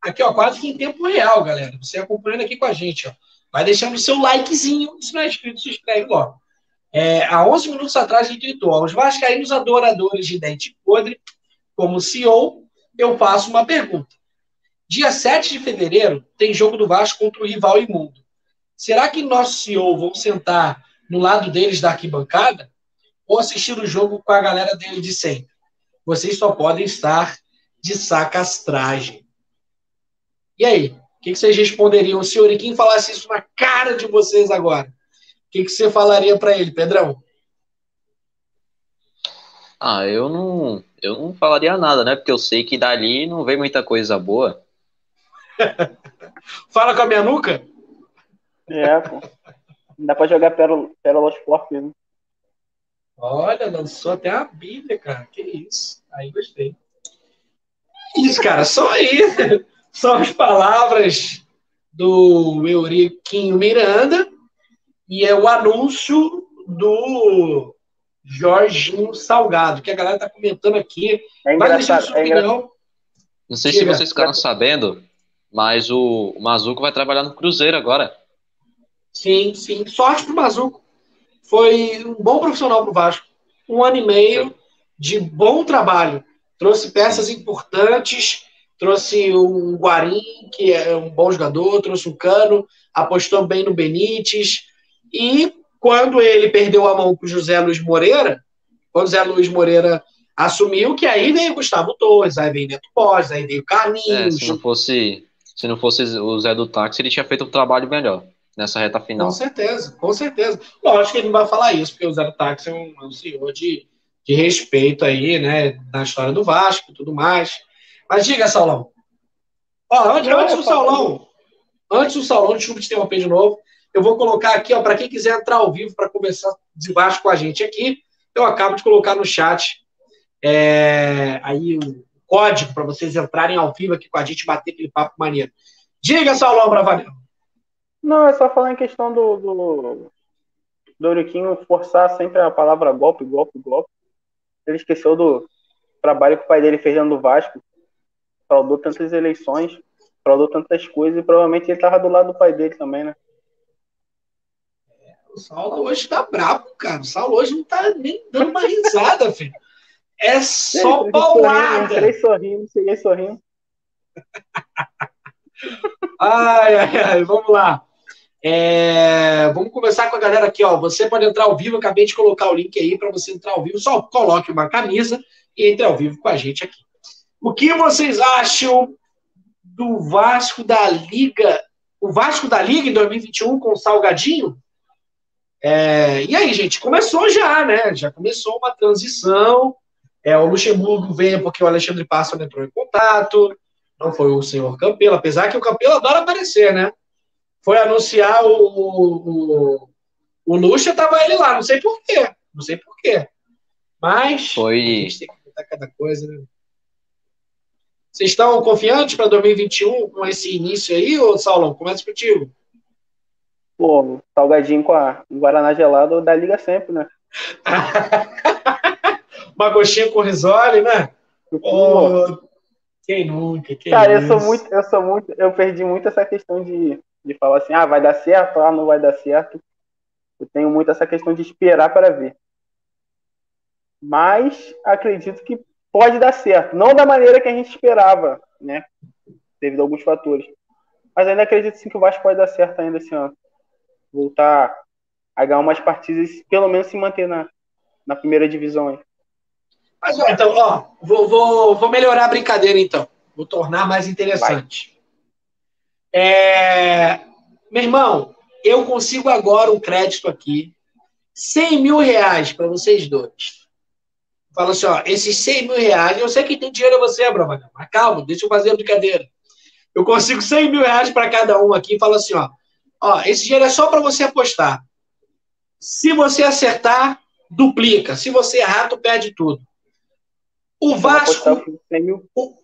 aqui ó, quase que em tempo real, galera. Você acompanhando aqui com a gente, ó. Vai deixando o seu likezinho. Se não é inscrito, se inscreve logo. É, há 11 minutos atrás ele tweetou: aos vascaínos adoradores de dente podre, como CEO, eu faço uma pergunta. Dia 7 de fevereiro tem jogo do Vasco contra o rival imundo. Será que nosso CEO vão sentar no lado deles da arquibancada ou assistir o jogo com a galera dele de sempre? Vocês só podem estar de sacastragem. E aí? O que, que vocês responderiam se o Oriquim falasse isso na cara de vocês agora? O que, que você falaria para ele, Pedrão? Ah, eu não, eu não falaria nada, né? Porque eu sei que dali não vem muita coisa boa. Fala com a minha nuca? É, pô. Dá pra jogar pérola, pérolas fortes, né? Olha, lançou até a Bíblia, cara. Que isso. Aí gostei. Isso, cara, só aí. São as palavras do Euriquinho Miranda e é o anúncio do Jorginho Salgado, que a galera tá comentando aqui. É engraçado. É engraçado. Não sei se vocês ficaram sabendo, mas o, o Mazuco vai trabalhar no Cruzeiro agora. Sim, sim. Sorte pro Mazuco. Foi um bom profissional pro Vasco. Um ano e meio de bom trabalho. Trouxe peças importantes, trouxe um Guarim, que é um bom jogador, trouxe um Cano, apostou bem no Benítez. E quando ele perdeu a mão pro José Luiz Moreira, quando o José Luiz Moreira assumiu, que aí veio Gustavo Torres, aí veio Neto Pós, aí veio Carlinhos. É, se não fosse se não fosse o Zé do Táxi, ele tinha feito um trabalho melhor nessa reta final. Com certeza, com certeza. Lógico que ele não vai falar isso, porque o Zé do Táxi é um, é um senhor de, de respeito aí, né, na história do Vasco e tudo mais. Mas diga, Saulão. Ó, antes, não, antes do Saulão, antes do Saulão, desculpa te interromper de novo, eu vou colocar aqui, ó, para quem quiser entrar ao vivo para conversar de Vasco com a gente aqui, eu acabo de colocar no chat é, aí o código para vocês entrarem ao vivo aqui com a gente e bater aquele papo maneiro. Diga, Saulão Bravanel. Não, é só falar em questão do, do, do Euriquinho forçar sempre a palavra golpe, golpe, golpe. Ele esqueceu do trabalho que o pai dele fez dentro do Vasco. Fraudou tantas eleições, fraudou tantas coisas e provavelmente ele tava do lado do pai dele também, né? O Saulo hoje tá brabo, cara. O Saulo hoje não tá nem dando uma risada, filho. É só paulada. Entrei sorrindo, cheguei sorrindo. ai, ai, ai, vamos lá. É, vamos começar com a galera aqui, ó. Você pode entrar ao vivo, acabei de colocar o link aí para você entrar ao vivo. Só coloque uma camisa e entre ao vivo com a gente aqui. O que vocês acham do Vasco da Liga? O Vasco da Liga em 2021 com o Salgadinho? É, e aí, gente, começou já, né? Já começou uma transição. É, o Luxemburgo veio porque o Alexandre Pássaro entrou em contato. Não foi o senhor Campelo, apesar que o Campelo adora aparecer, né? Foi anunciar o, o, o Luxa, tava ele lá, não sei porquê. Não sei porquê. Mas foi... a gente tem que contar cada coisa, né? Vocês estão confiantes para 2021 com esse início aí, ô Saulão? Começa contigo. Pô, salgadinho com a Guaraná gelado da Liga sempre, né? uma coxinha com risole, né? Oh, quem nunca? Quem Cara, eu sou muito, eu sou muito, eu perdi muito essa questão de, de falar assim, ah, vai dar certo, ah, não vai dar certo. Eu tenho muito essa questão de esperar para ver. Mas acredito que pode dar certo, não da maneira que a gente esperava, né? Devido a alguns fatores. Mas ainda acredito sim que o Vasco pode dar certo ainda esse ano. Voltar a ganhar umas partidas, pelo menos se manter na, na primeira divisão aí. Mas, ó, então, ó, vou, vou, vou melhorar a brincadeira, então. Vou tornar mais interessante. É, meu irmão, eu consigo agora um crédito aqui, 100 mil reais para vocês dois. Fala assim, ó, esses 100 mil reais, eu sei que tem dinheiro é você, Brava, mas calma, deixa eu fazer a brincadeira. Eu consigo 100 mil reais para cada um aqui e falo assim, ó, ó, esse dinheiro é só para você apostar. Se você acertar, duplica. Se você errar, tu perde tudo. O Vasco. O...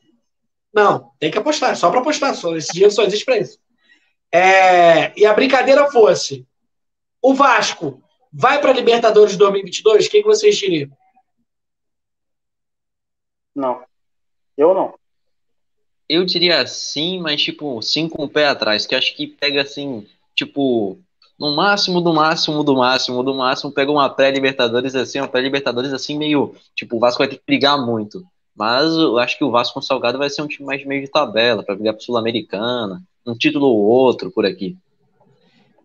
Não, tem que apostar, só para apostar. Só, esse dinheiro só existe para isso. É... E a brincadeira fosse: o Vasco vai para a Libertadores 2022? O que, que vocês diriam? Não. Eu não. Eu diria sim, mas tipo, sim com o pé atrás, que acho que pega assim, tipo, no máximo, do máximo, do máximo, do máximo, pega uma pré-Libertadores assim, uma pré-Libertadores assim, meio. Tipo, o Vasco vai ter que brigar muito. Mas eu acho que o Vasco com Salgado vai ser um time mais meio de tabela, para brigar pro Sul-Americana, um título ou outro por aqui.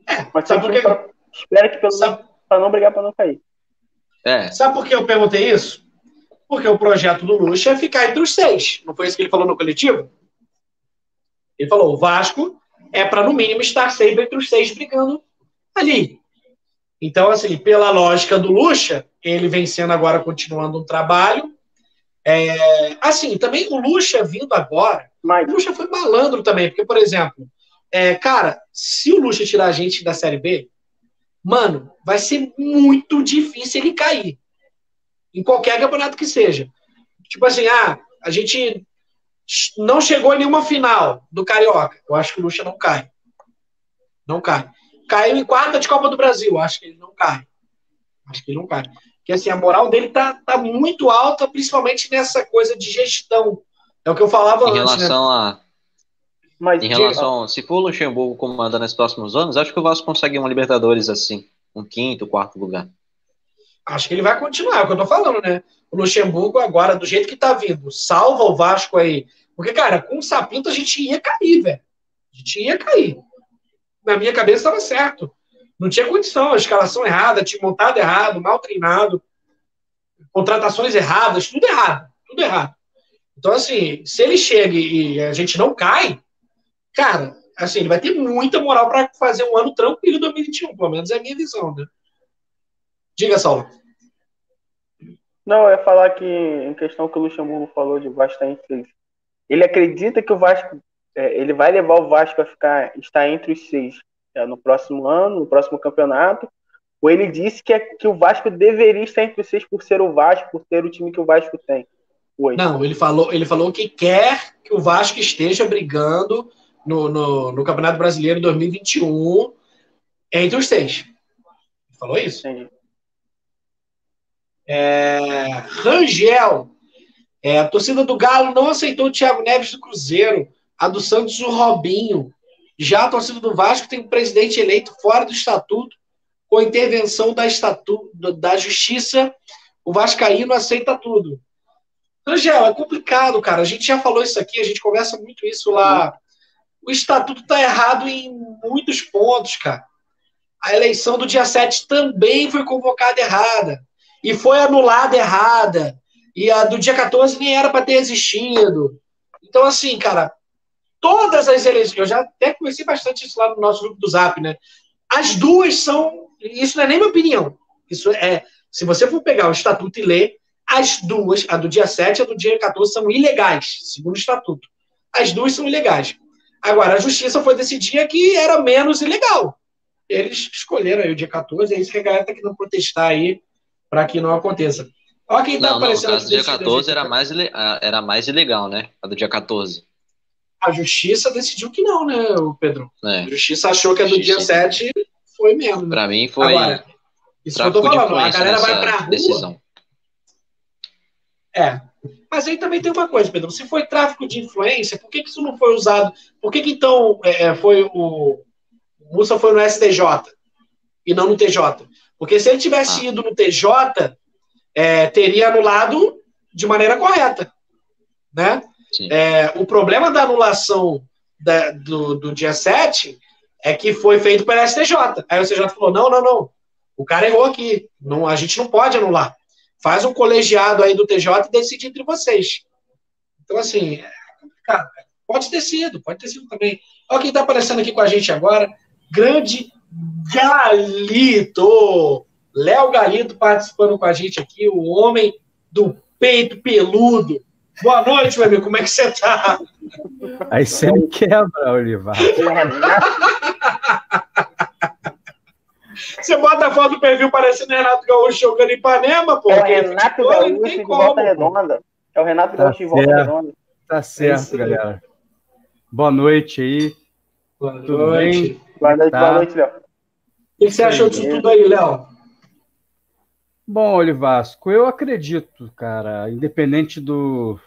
É, mas sabe por que. Pra... Espera que pelo sabe... para não brigar para não cair. É. Sabe por que eu perguntei isso? Porque o projeto do Lucha é ficar entre os seis. Não foi isso que ele falou no coletivo? Ele falou: o Vasco é para, no mínimo, estar sempre entre os seis brigando ali. Então, assim, pela lógica do Lucha, ele vencendo agora, continuando um trabalho. É, assim, também o Lucha vindo agora, Mas... o Lucha foi malandro também, porque, por exemplo, é, cara, se o Lucha tirar a gente da Série B, mano, vai ser muito difícil ele cair. Em qualquer campeonato que seja. Tipo assim, ah, a gente não chegou em nenhuma final do Carioca. Eu acho que o Lucha não cai. Não cai. Caiu em quarta de Copa do Brasil. Acho que ele não cai. Acho que ele não cai. Porque assim, a moral dele tá, tá muito alta, principalmente nessa coisa de gestão. É o que eu falava em antes. Em né? relação né? a. Mas, em relação, se for o Luxemburgo comandando nos próximos anos, acho que o Vasco consegue uma Libertadores assim, um quinto, quarto lugar. Acho que ele vai continuar, é o que eu tô falando, né? O Luxemburgo agora, do jeito que tá vindo, salva o Vasco aí. Porque, cara, com o Sapinto a gente ia cair, velho. A gente ia cair. Na minha cabeça estava certo. Não tinha condição, a escalação errada, time montado errado, mal treinado, contratações erradas, tudo errado, tudo errado. Então, assim, se ele chega e a gente não cai, cara, assim, ele vai ter muita moral para fazer um ano tranquilo em 2021, pelo menos é a minha visão, né? Diga, Saulo. Não, eu ia falar que, em questão que o Luxemburgo falou de bastante, ele acredita que o Vasco, é, ele vai levar o Vasco a ficar, estar entre os seis é, no próximo ano, no próximo campeonato, ou ele disse que, é, que o Vasco deveria estar entre os seis por ser o Vasco, por ter o time que o Vasco tem. Não, ele falou, ele falou que quer que o Vasco esteja brigando no, no, no Campeonato Brasileiro 2021 entre os seis. Ele falou isso? Entendi. É, Rangel. É, a torcida do Galo não aceitou o Thiago Neves do Cruzeiro. A do Santos, o Robinho. Já a torcida do Vasco tem um presidente eleito fora do estatuto, com intervenção da, estatu, da justiça. O Vascaíno aceita tudo. Angel, é complicado, cara. A gente já falou isso aqui, a gente conversa muito isso lá. O estatuto está errado em muitos pontos, cara. A eleição do dia 7 também foi convocada errada. E foi anulada errada. E a do dia 14 nem era para ter existido. Então, assim, cara, todas as eleições, eu já até conheci bastante isso lá no nosso grupo do Zap, né? As duas são, isso não é nem minha opinião. Isso é, se você for pegar o estatuto e ler, as duas, a do dia 7 e a do dia 14, são ilegais, segundo o estatuto. As duas são ilegais. Agora, a justiça foi decidir que era menos ilegal. Eles escolheram aí o dia 14, é isso que a galera tá querendo protestar aí para que não aconteça. Olha quem tá não, aparecendo não, no caso do dia 14 era mais, era mais ilegal, né? A do dia 14. A justiça decidiu que não, né, Pedro? É. A justiça achou que a do justiça. dia 7 foi mesmo. Né? Para mim foi. Agora, isso que eu tô falando, a galera vai pra rua. Decisão. É. Mas aí também tem uma coisa, Pedro. Se foi tráfico de influência, por que, que isso não foi usado? Por que, que então é, é foi o. O Mussa foi no STJ e não no TJ? Porque se ele tivesse ah. ido no TJ, é, teria anulado de maneira correta. Né? É, o problema da anulação da, do, do dia 7 é que foi feito pela STJ. Aí o STJ falou: não, não, não. O cara errou aqui. Não, a gente não pode anular. Faz um colegiado aí do TJ e decide entre vocês. Então, assim, é complicado. Pode ter sido, pode ter sido também. Olha quem está aparecendo aqui com a gente agora. Grande Galito. Léo Galito participando com a gente aqui, o homem do peito peludo. Boa noite, meu amigo. Como é que você tá? Aí você me quebra, Olivar. Você bota a foto do perfil parecendo Renato Gaúcho jogando em Ipanema, pô. É o Renato Gaúcho de volta redonda. É o Renato tá Gaúcho de volta redonda. Tá certo, é galera. Boa noite aí. Boa tudo noite. Bem? Boa noite, tá. boa noite, Léo. O que você achou disso tudo aí, Léo? Bom, Olivasco, eu acredito, cara, independente do,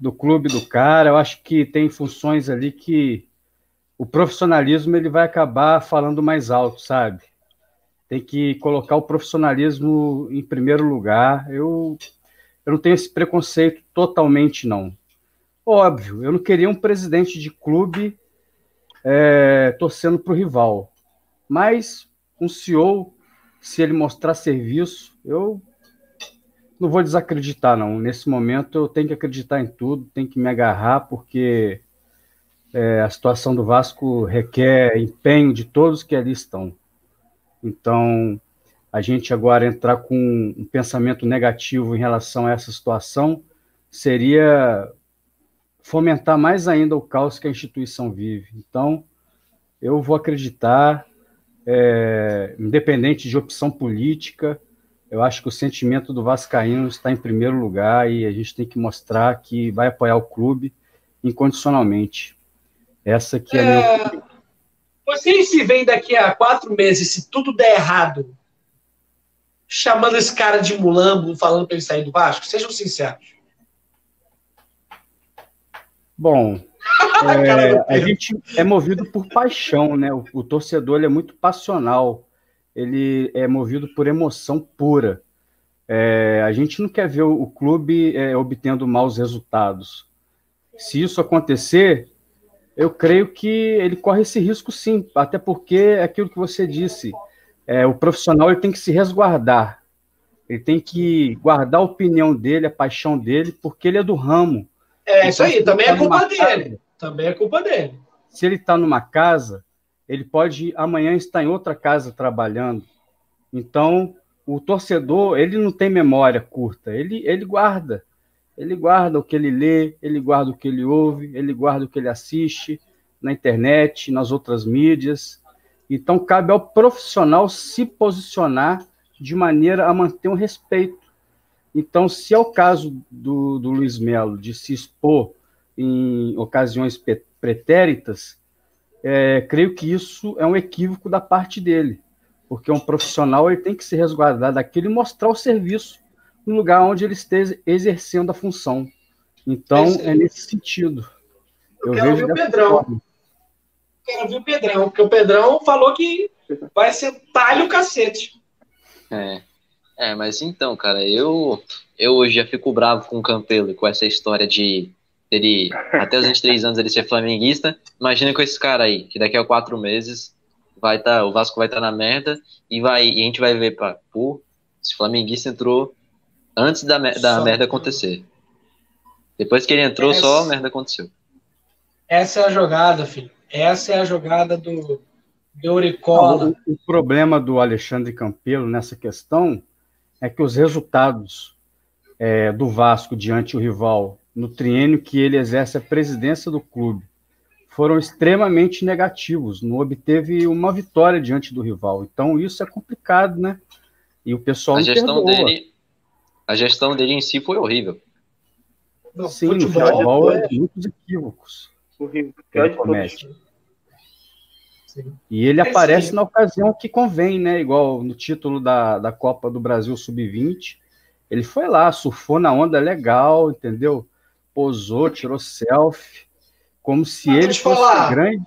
do clube do cara, eu acho que tem funções ali que o profissionalismo ele vai acabar falando mais alto, sabe? Tem que colocar o profissionalismo em primeiro lugar. Eu, eu não tenho esse preconceito totalmente, não. Óbvio, eu não queria um presidente de clube é, torcendo para o rival, mas um CEO se ele mostrar serviço, eu não vou desacreditar, não. Nesse momento eu tenho que acreditar em tudo, tenho que me agarrar, porque é, a situação do Vasco requer empenho de todos que ali estão. Então, a gente agora entrar com um pensamento negativo em relação a essa situação seria fomentar mais ainda o caos que a instituição vive. Então, eu vou acreditar, é, independente de opção política, eu acho que o sentimento do Vascaíno está em primeiro lugar e a gente tem que mostrar que vai apoiar o clube incondicionalmente. Essa que é, é a minha opinião. Vocês se veem daqui a quatro meses, se tudo der errado, chamando esse cara de mulambo, falando para ele sair do Vasco? Sejam sinceros. Bom, é, a gente é movido por paixão, né? O, o torcedor é muito passional, ele é movido por emoção pura. É, a gente não quer ver o, o clube é, obtendo maus resultados. Se isso acontecer, eu creio que ele corre esse risco sim, até porque é aquilo que você disse, é, o profissional ele tem que se resguardar, ele tem que guardar a opinião dele, a paixão dele, porque ele é do ramo. É isso aí, também é culpa dele. Também é culpa dele. Se ele está numa casa, ele pode amanhã estar em outra casa trabalhando. Então, o torcedor, ele não tem memória curta, ele, ele guarda. Ele guarda o que ele lê, ele guarda o que ele ouve, ele guarda o que ele assiste na internet, nas outras mídias. Então, cabe ao profissional se posicionar de maneira a manter um respeito então, se é o caso do, do Luiz Melo de se expor em ocasiões pretéritas, é, creio que isso é um equívoco da parte dele, porque um profissional ele tem que se resguardar daquilo e mostrar o serviço no lugar onde ele esteja exercendo a função. Então, é, é nesse sentido. Eu, eu quero ver o Pedrão. Forma. Quero ver o Pedrão, porque o Pedrão falou que vai ser talho cacete. É. É, mas então, cara, eu eu hoje já fico bravo com o Campelo com essa história de ele até os 23 anos ele ser flamenguista. Imagina com esse cara aí, que daqui a quatro meses vai tá, o Vasco vai estar tá na merda e vai e a gente vai ver para pô, esse flamenguista entrou antes da, da merda acontecer. Depois que ele entrou, essa, só a merda aconteceu. Essa é a jogada, filho. Essa é a jogada do, do Euricola. O, o problema do Alexandre Campelo nessa questão é que os resultados é, do Vasco diante do rival no triênio que ele exerce a presidência do clube foram extremamente negativos. Não obteve uma vitória diante do rival. Então isso é complicado, né? E o pessoal a gestão dele, a gestão dele em si foi horrível. Sim, o futebol é muitos equívocos. Horrível. Ele E ele é aparece sim. na ocasião que convém, né? Igual no título da, da Copa do Brasil Sub-20. Ele foi lá, surfou na onda legal, entendeu? Posou, tirou selfie, como se Mas ele fosse falar, grande.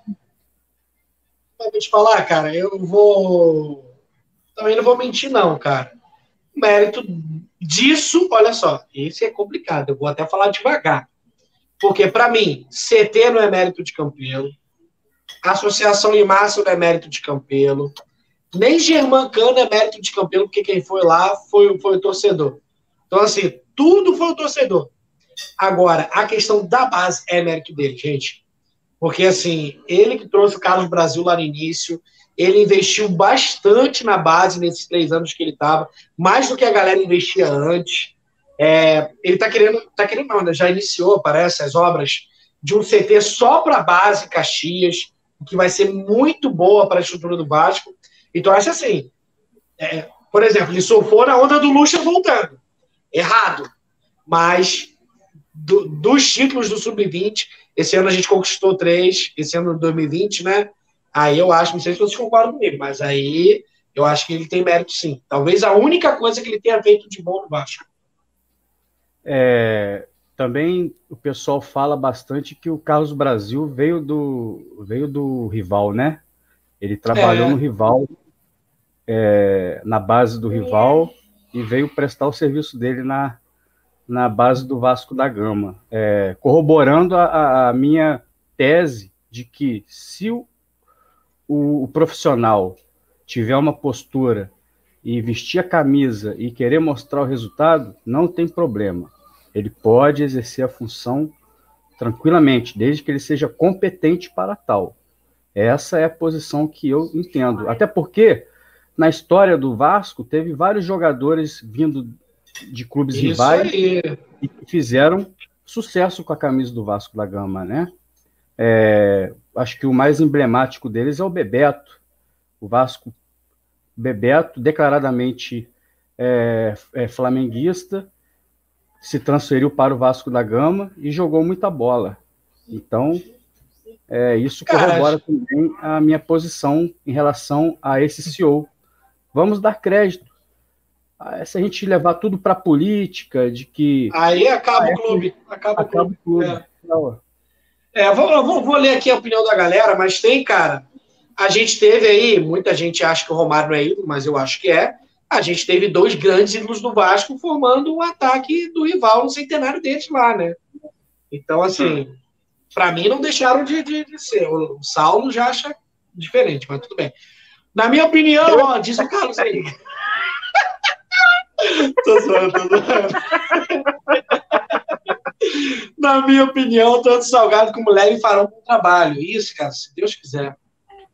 Mas vou te falar, cara, eu vou. Também não vou mentir, não, cara. O mérito disso, olha só, esse é complicado. Eu vou até falar devagar. Porque, para mim, CT não é mérito de Campelo. Associação Limácio não é mérito de Campelo. Nem Germancano é mérito de Campelo, porque quem foi lá foi, foi o torcedor. Então, assim, tudo foi o torcedor. Agora, a questão da base é mérito dele, gente. Porque, assim, ele que trouxe o Carlos Brasil lá no início, ele investiu bastante na base nesses três anos que ele estava, mais do que a galera investia antes. É, ele está querendo, tá querendo né? já iniciou, parece, as obras de um CT só para base Caxias que vai ser muito boa para a estrutura do Vasco. Então, acho assim, é, por exemplo, ele surfou na onda do Lucha voltando. Errado. Mas do, dos títulos do Sub-20, esse ano a gente conquistou três, esse ano de 2020, né? Aí eu acho, não sei se vocês concordam comigo, mas aí eu acho que ele tem mérito sim. Talvez a única coisa que ele tenha feito de bom no Vasco. É, também o pessoal fala bastante que o Carlos Brasil veio do, veio do rival, né? Ele trabalhou é. no rival, é, na base do rival, e veio prestar o serviço dele na, na base do Vasco da Gama, é, corroborando a, a, minha tese de que se o, o, o profissional tiver uma postura e vestir a camisa e querer mostrar o resultado, não tem problema ele pode exercer a função tranquilamente, desde que ele seja competente para tal. Essa é a posição que eu entendo. Até porque, na história do Vasco, teve vários jogadores vindo de clubes Isso rivais aí. e que fizeram sucesso com a camisa do Vasco da Gama, né? É, acho que o mais emblemático deles é o Bebeto. O Vasco Bebeto, declaradamente é, é, flamenguista, se transferiu para o Vasco da Gama e jogou muita bola. Então, é, isso corrobora também a minha posição em relação a esse CEO. Vamos dar crédito. Ah, se a gente levar tudo para política, de que. Aí acaba o clube. Acaba, acaba o clube. É. é vou, vou, vou, ler aqui a opinião da galera, mas tem, cara. A gente teve aí, muita gente acha que o Romário não é ídolo, mas eu acho que é. A gente teve dois grandes ídolos do Vasco formando um ataque do rival no centenário deles lá, né? Então, assim, para mim não deixaram de, de, de, ser. O Saulo já acha diferente, mas tudo bem. Na minha opinião, ó, diz o Carlos aí. tô zoando, tô zoando. Na minha opinião, tanto Salgado como Leve farão um bom trabalho. Isso, cara, se Deus quiser.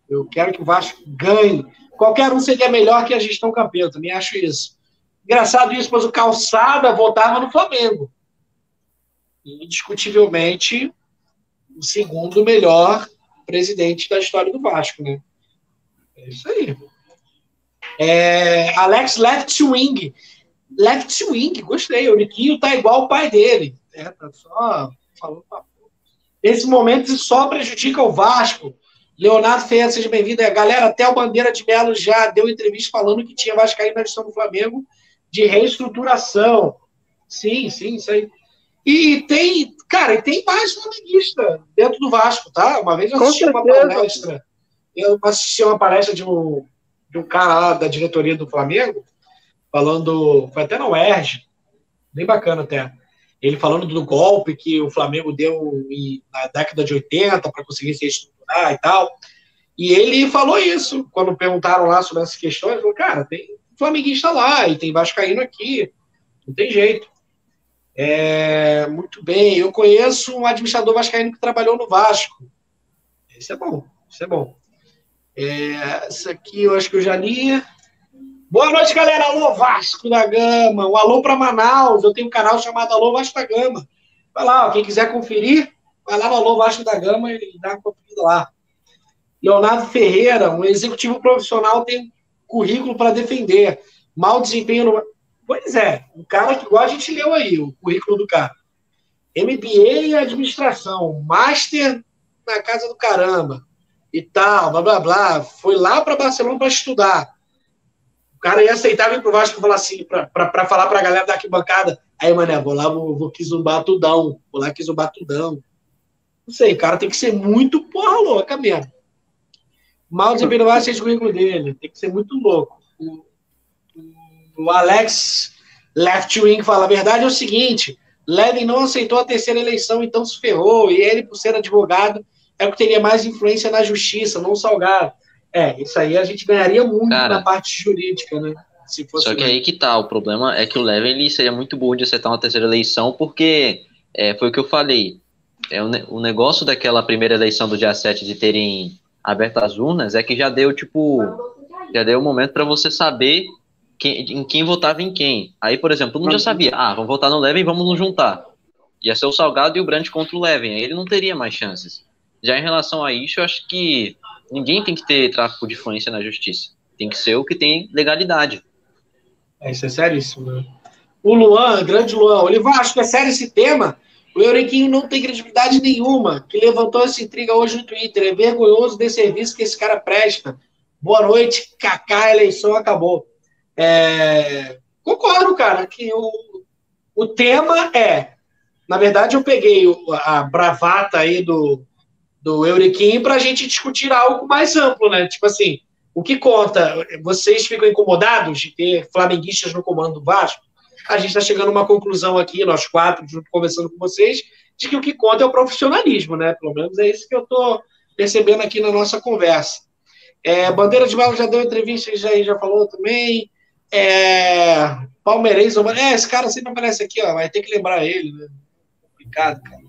Eu quero que o Vasco ganhe. Qualquer um seria melhor que a gestão campeã, também acho isso. Engraçado isso, pois o Calçada votava no Flamengo. Indiscutivelmente, o segundo melhor presidente da história do Vasco, né? É isso aí. É, Alex Left Wing. Left Wing, gostei. O Niquinho tá igual o pai dele. É, tá só falando Nesse momento isso só prejudica o Vasco. Leonardo Ferreira, seja bem-vindo. É, galera, até o Bandeira de Melo já deu entrevista falando que tinha Vascaíno na gestão do Flamengo de reestruturação. Sim, sim, isso aí. E tem, cara, e tem mais flamenguista dentro do Vasco, tá? Uma vez eu assisti uma palestra, eu assisti uma palestra de um, de um cara lá da diretoria do Flamengo, falando, foi até na UERJ, bem bacana até. Ele falando do golpe que o Flamengo deu na década de 80 para conseguir se e tal. E ele falou isso, quando perguntaram lá sobre essas questões, ele falou, cara, tem flamenguista lá e tem vascaíno aqui, não tem jeito. É, muito bem, eu conheço um administrador vascaíno que trabalhou no Vasco. Isso é bom, isso é bom. É, isso aqui eu acho que eu já li. Boa noite, galera. Alô, Vasco da Gama. Um alô para Manaus. Eu tenho um canal chamado Alô Vasco da Gama. Vai lá, ó, quem quiser conferir, vai lá no Alô Vasco da Gama e dá uma conferida lá. Leonardo Ferreira, um executivo profissional, tem currículo para defender. Mal desempenho no Pois é, um cara que igual a gente leu aí, o currículo do cara. MBA em administração, master na casa do caramba e tal, blá blá blá. Foi lá para Barcelona para estudar. O cara ia aceitar vir pro Vasco e falar assim, para falar para a galera da arquibancada. Aí, mané, vou lá, vou, vou quizumbar tudão. Vou lá quizumbar tudão. Não sei, o cara tem que ser muito porra louca mesmo. Mal ser o currículo dele. Tem que ser muito louco. O, o Alex Left Wing fala: a verdade é o seguinte: Levin não aceitou a terceira eleição, então se ferrou, e ele, por ser advogado, é o que teria mais influência na justiça, não Salgado. É, isso aí a gente ganharia muito Cara, na parte jurídica, né? só que aí que tá, o problema é que o Levin seria muito burro de aceitar uma terceira eleição, porque é, foi o que eu falei. É, o, o negócio daquela primeira eleição do dia 7 de terem aberto as urnas é que já deu, tipo, já deu um momento para você saber quem, em quem votava em quem. Aí, por exemplo, todo mundo já sabia, ah, vamos votar no Levin, vamos nos juntar. Ia ser o Salgado e o Brandt contra o Levin, aí ele não teria mais chances. Já em relação a isso, eu acho que ninguém tem que ter tráfico de influência na justiça. Tem que ser o que tem legalidade. É, isso é seríssimo, né? O Luan, grande Luan, Olivar, acho que é sério esse tema. O Eurequinho não tem credibilidade nenhuma, que levantou essa intriga hoje no Twitter. É vergonhoso de serviço que esse cara presta. Boa noite, Kaká, a eleição acabou. É, concordo, cara, que o, o tema é. Na verdade, eu peguei a bravata aí do, do Euriquim para a gente discutir algo mais amplo, né? Tipo assim, o que conta? Vocês ficam incomodados de ter flamenguistas no comando do Vasco? A gente está chegando a uma conclusão aqui, nós quatro, conversando com vocês, de que o que conta é o profissionalismo, né? Pelo menos é isso que eu estou percebendo aqui na nossa conversa. É, Bandeira de Melo já deu entrevista, já, já falou também. É, palmeirense, é, esse cara sempre aparece aqui, ó, vai ter que lembrar ele, né? Complicado, cara.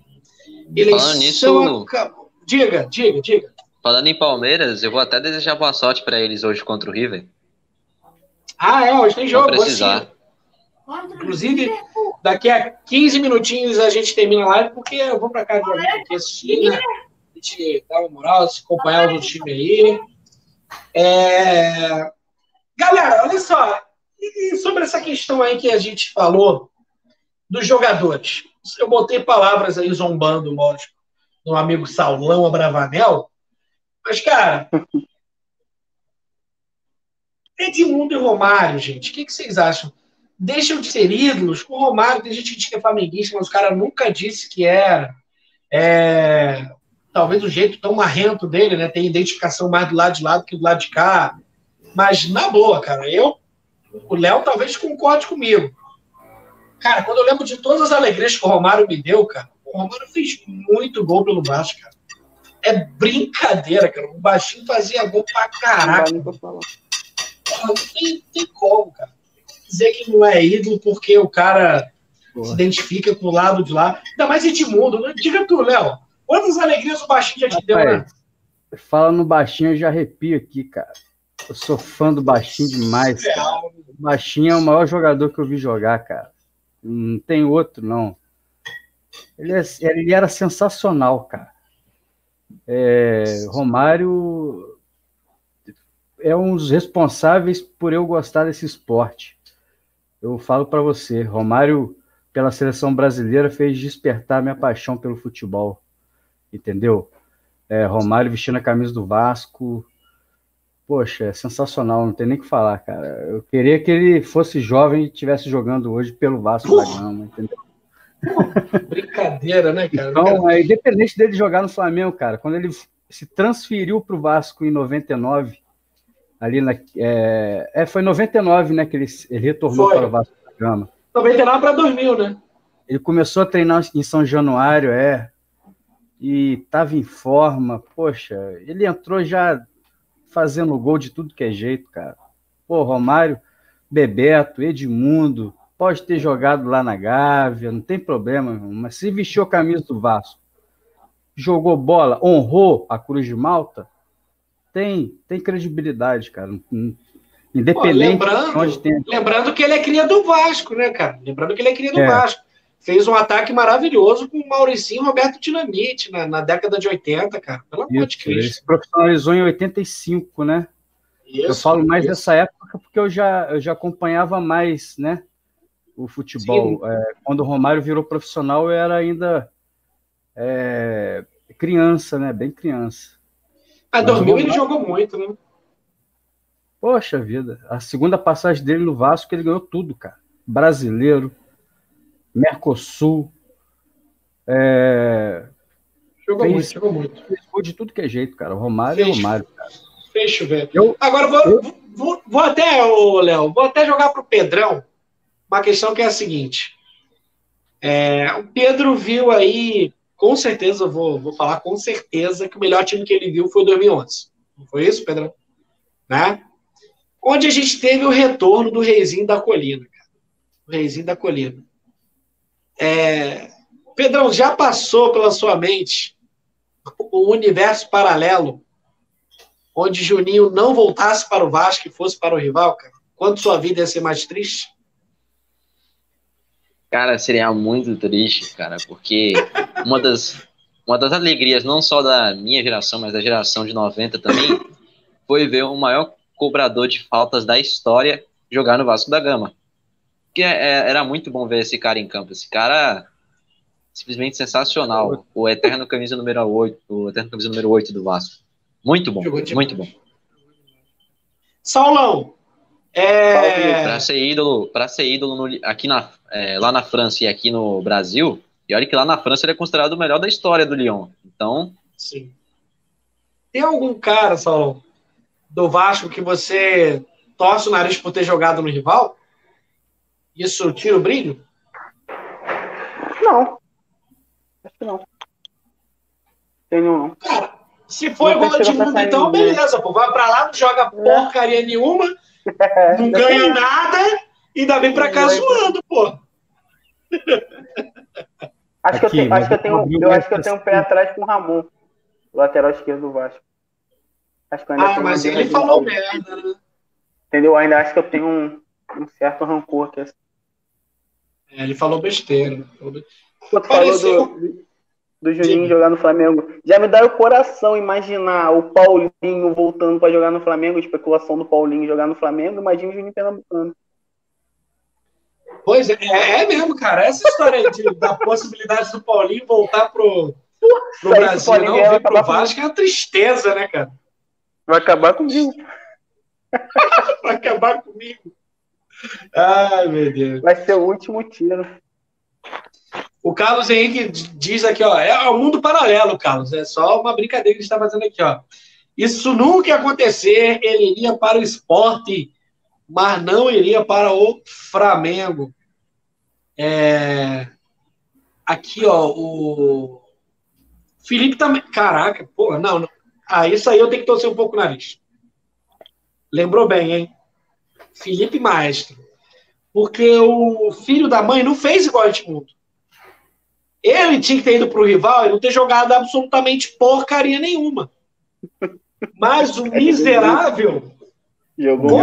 Falando nisso, acabou. Diga, diga, diga. Falando em Palmeiras, eu vou até desejar boa sorte para eles hoje contra o River. Ah, é, hoje tem jogo. Vou precisar. Assim. Inclusive, daqui a 15 minutinhos a gente termina a live, porque eu vou para casa de alguém aqui assistir, né? A gente dá uma moral, se acompanhar os times aí. É... Galera, olha só. E sobre essa questão aí que a gente falou dos jogadores. Eu botei palavras aí zombando, lógico, no amigo Saulão Abravanel. Mas, cara, Edmundo e Romário, gente, o que, que vocês acham? Deixam de ser ídolos. O Romário, tem gente que diz que é flamenguista, mas o cara nunca disse que era. É, talvez o jeito tão marrento dele, né? Tem identificação mais do lado de lá do que do lado de cá. Mas, na boa, cara, eu. O Léo talvez concorde comigo. Cara, quando eu lembro de todas as alegrias que o Romário me deu, cara, o Romário fez muito gol pelo Vasco, cara. É brincadeira, cara. O baixinho fazia gol pra caraca. Não tem, tem como, cara dizer que não é ídolo porque o cara se identifica com o lado de lá. Ainda mais Edmundo. Diga tu, Léo. Quantas alegrias o Baixinho já te deu, né? Fala no Baixinho, eu já arrepio aqui, cara. Eu sou fã do Baixinho demais, é cara. O Baixinho é o maior jogador que eu vi jogar, cara. Não tem outro, não. Ele, é, ele era sensacional, cara. É, Romário é um dos responsáveis por eu gostar desse esporte eu falo para você, Romário, pela seleção brasileira, fez despertar minha paixão pelo futebol, entendeu? É, Romário vestindo a camisa do Vasco, poxa, é sensacional, não tem nem o que falar, cara. Eu queria que ele fosse jovem e estivesse jogando hoje pelo Vasco da Gama, entendeu? Brincadeira, né, cara? Então, é, independente dele jogar no Flamengo, cara, quando ele se transferiu para o Vasco em 99, ali na. É, é, foi 99, né, que ele, ele retornou foi. para o Vasco da Gama. 99 para 2000, né? Ele começou a treinar em São Januário, é. E estava em forma. Poxa, ele entrou já fazendo gol de tudo que é jeito, cara. Pô, Romário, Bebeto, Edmundo, pode ter jogado lá na Gávea, não tem problema, mas se vestiu a camisa do Vasco, jogou bola, honrou a Cruz de Malta, tem, tem credibilidade, cara. Independente Pô, lembrando, onde tem. Lembrando que ele é cria do Vasco, né, cara? Lembrando que ele é cria do é. Vasco. Fez um ataque maravilhoso com o Mauricinho Roberto Dinamite na, na década de 80, cara. Pelo amor de Cristo. Ele se profissionalizou em 85, né? Isso, eu falo mais isso. dessa época porque eu já, eu já acompanhava mais, né? O futebol. É, quando o Romário virou profissional, eu era ainda é, criança, né? Bem criança. A 2000 ele jogou muito, né? Poxa vida, a segunda passagem dele no Vasco, ele ganhou tudo, cara. Brasileiro, Mercosul. É... Jogou fez, muito, jogou muito. Fez de tudo que é jeito, cara. O Romário é o Romário, cara. Fecho, velho. Eu, Agora, vou, eu... vou, vou até, Léo, vou até jogar pro Pedrão uma questão que é a seguinte. É, o Pedro viu aí com certeza, vou, vou falar com certeza que o melhor time que ele viu foi o 2011. Não foi isso, Pedrão? Né? Onde a gente teve o retorno do Reizinho da Colina. Cara. O Reizinho da Colina. É... Pedrão, já passou pela sua mente o universo paralelo onde Juninho não voltasse para o Vasco e fosse para o rival, cara? Quanto sua vida ia ser mais triste? Cara, seria muito triste, cara, porque uma das, uma das alegrias, não só da minha geração, mas da geração de 90 também, foi ver o maior cobrador de faltas da história jogar no Vasco da Gama. Que é, é, era muito bom ver esse cara em campo. Esse cara simplesmente sensacional. O eterno camisa número 8, o eterno camisa número 8 do Vasco. Muito bom, muito bom. Saulão, é... Para ser ídolo, para ser ídolo no, aqui na, é, lá na França e aqui no Brasil, e olha que lá na França ele é considerado o melhor da história do Lyon. Então. Sim. Tem algum cara, Saulo, do Vasco que você torce o nariz por ter jogado no rival? Isso tira o brilho? Não. Acho que não. Tem nenhum, não. Cara, se for igual a Edmundo, então beleza, pô. Vai pra lá, não joga é. porcaria nenhuma não ganha nada e ainda vem pra cá zoando, pô. Acho, que, eu Aqui, tenho, acho, que eu, tenho, eu um acho que eu tenho um pé atrás com o Ramon, lateral esquerdo do Vasco. Acho que eu ainda Ah, tenho mas ele falou merda, né? Entendeu? Eu ainda acho que eu tenho um, um certo rancor. Que é... É, ele falou besteira. Tu falou Pareceu- do, do Juninho Diga. jogar no Flamengo. Já me dá o coração imaginar o Paulinho voltando pra jogar no Flamengo, especulação do Paulinho jogar no Flamengo, imagina o Juninho Pernambucano. Pois é, é, é mesmo, cara. Essa história de, da possibilidade do Paulinho voltar pro, pro Isso Brasil, não vir pro com- Vasco, é uma tristeza, né, cara? Vai acabar comigo. Vai acabar comigo. Ai, meu Deus. Vai ser o último tiro. O Carlos Henrique diz aqui, ó, é o mundo paralelo, Carlos. É só uma brincadeira que a gente está fazendo aqui, ó. Isso nunca ia acontecer. Ele iria para o esporte, mas não iria para o Flamengo. É... Aqui, ó, o Felipe também. Caraca, porra, não, não. Ah, isso aí eu tenho que torcer um pouco o nariz. Lembrou bem, hein? Felipe Maestro. Porque o filho da mãe não fez igual a Edmundo. Ele tinha que ter ido para o rival e não ter jogado absolutamente porcaria nenhuma. Mas o miserável. Pô,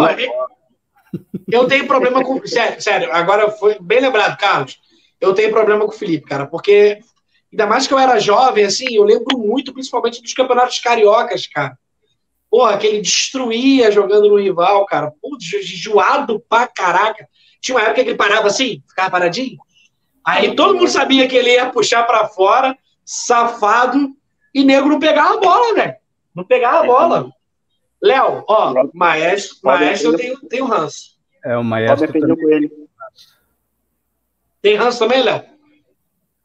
eu tenho problema com. Sério, sério, agora foi bem lembrado, Carlos. Eu tenho problema com o Felipe, cara, porque ainda mais que eu era jovem, assim, eu lembro muito, principalmente dos campeonatos cariocas, cara. Porra, que ele destruía jogando no rival, cara. Pô, enjoado pra caraca. Tinha uma época que ele parava assim, ficava paradinho. Aí todo mundo sabia que ele ia puxar pra fora, safado, e nego não pegava a bola, velho. Não pegava a bola. Léo, ó, maestro, maestro eu tenho, tenho ranço. É, o Maestro também. com ele. Tem ranço também, Léo?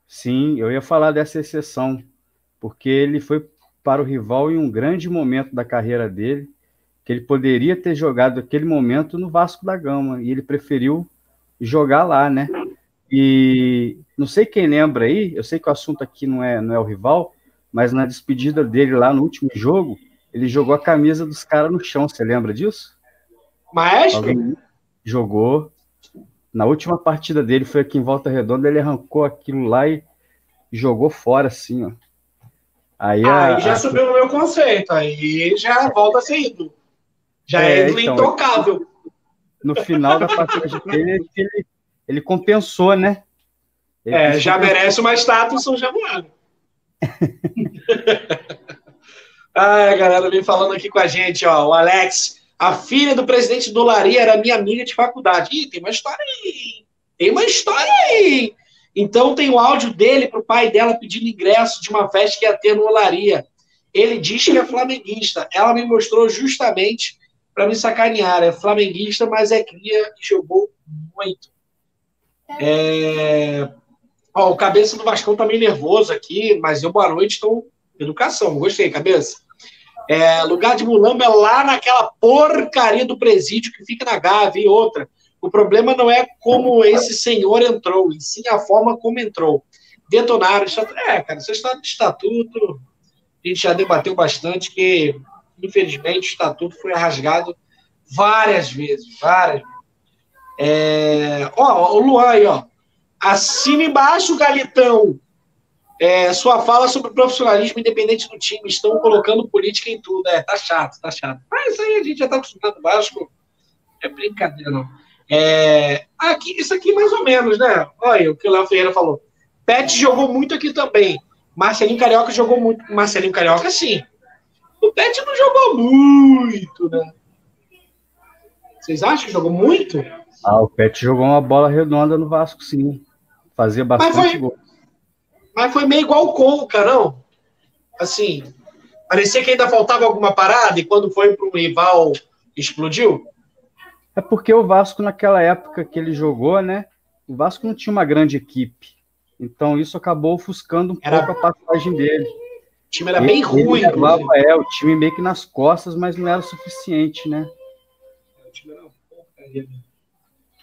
Sim, eu ia falar dessa exceção, porque ele foi para o rival em um grande momento da carreira dele, que ele poderia ter jogado aquele momento no Vasco da Gama, e ele preferiu jogar lá, né? E não sei quem lembra aí, eu sei que o assunto aqui não é, não é o rival, mas na despedida dele lá no último jogo, ele jogou a camisa dos caras no chão, você lembra disso? Maestro? Alguém jogou. Na última partida dele, foi aqui em Volta Redonda, ele arrancou aquilo lá e jogou fora, assim, ó. Aí, a- Aí já a- subiu no meu conceito. Aí já volta a ser ídolo. Já é, É, ídolo então, intocável. no final da partida dele, ele, ele compensou, né? Ele É, quis já merece uma estátua São Januário. Ai, a galera vem falando aqui com a gente, ó. O Alex, a filha do presidente do Laria era minha amiga de faculdade. Ih, tem uma história aí. Tem uma história aí. Então tem o áudio dele pro pai dela pedindo ingresso de uma festa que ia ter no Olaria. Ele diz que é flamenguista. Ela me mostrou justamente para me sacanear. É flamenguista, mas é cria e jogou muito. É... Ó, o cabeça do Vascão tá meio nervoso aqui, mas eu boa noite, então educação. Gostei, cabeça. É, lugar de mulamba é lá naquela porcaria do presídio que fica na Gávea e outra. O problema não é como esse senhor entrou, e sim a forma como entrou. Detonaram. estatu- É, cara, história de estatuto, a gente já debateu bastante, que infelizmente o estatuto foi rasgado várias vezes, várias vezes. É, ó, o Luan aí, ó. Assina embaixo, Galitão. É, sua fala sobre profissionalismo independente do time. Estão colocando política em tudo. É, tá chato, tá chato. Mas isso aí a gente já tá acostumado. Vasco é brincadeira, não. É, aqui, isso aqui mais ou menos, né? Olha o que o Léo Ferreira falou. Pet jogou muito aqui também. Marcelinho Carioca jogou muito. Marcelinho Carioca, sim. O Pet não jogou muito, né? Vocês acham que jogou muito? Ah, o Pet jogou uma bola redonda no Vasco, sim. Fazia bastante foi- gol. Mas foi meio igual o Conca, não? Assim, parecia que ainda faltava alguma parada e quando foi para um rival explodiu? É porque o Vasco, naquela época que ele jogou, né? O Vasco não tinha uma grande equipe. Então isso acabou ofuscando um Era- pouco a passagem dele. O time era bem Ele- ruim. Ele levava, é, o time meio que nas costas, mas não era o suficiente, né? O time era uma porcaria.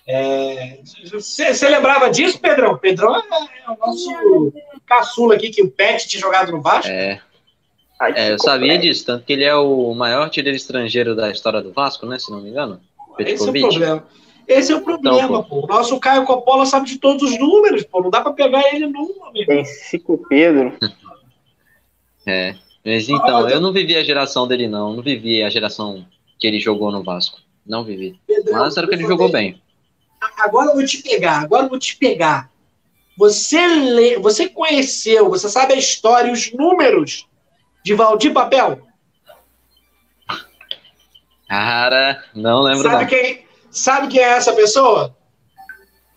É, Você lembrava disso, Pedrão? Pedrão é, é o nosso caçula aqui, que o Pet tinha jogado no Vasco. É, Ai, é, eu sabia disso, tanto que ele é o maior artilheiro estrangeiro da história do Vasco, né? Se não me engano. Esse é o problema. Esse é o problema, Então, pô. O nosso Caio Coppola sabe de todos os números, pô. Não dá pra pegar ele num, amigo. Tem Cico Pedro. É. Mas então, eu não vivi a geração dele, não. Não vivi a geração que ele jogou no Vasco. Não vivi. Pedrão, Mas era que ele jogou bem. Agora eu vou te pegar, agora eu vou te pegar. Você lê, você conheceu, você sabe a história e os números de Valdir Papel? Cara, não lembro Sabe não. quem, sabe quem é essa pessoa?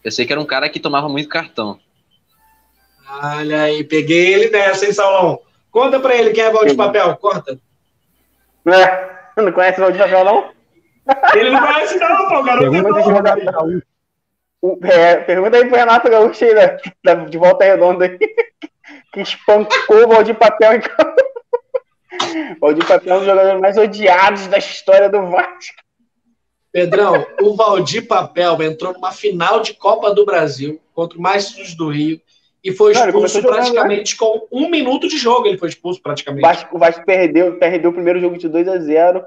Eu sei que era um cara que tomava muito cartão. Olha aí, peguei ele nessa, hein, Saulão? Conta pra ele quem é Valdir Papel, conta. É, não conhece o Valdir Papel, não? Ele não conhece não, pô, o garoto é Pergunta de novo, Renato cara. Gaúcho. O- é, pergunta aí pro Renato Gaúcho aí, da- de volta redonda aí. Que espancou o Valdir Papel em campo. Valdir Papel é um dos jogadores mais odiados da história do Vasco. Pedrão, o Valdir Papel entrou numa final de Copa do Brasil contra o sujo do Rio e foi expulso começou jogando, praticamente com um minuto de jogo. Ele foi expulso O praticamente. Vasco, o Vasco perdeu, perdeu o primeiro jogo de 2 a 0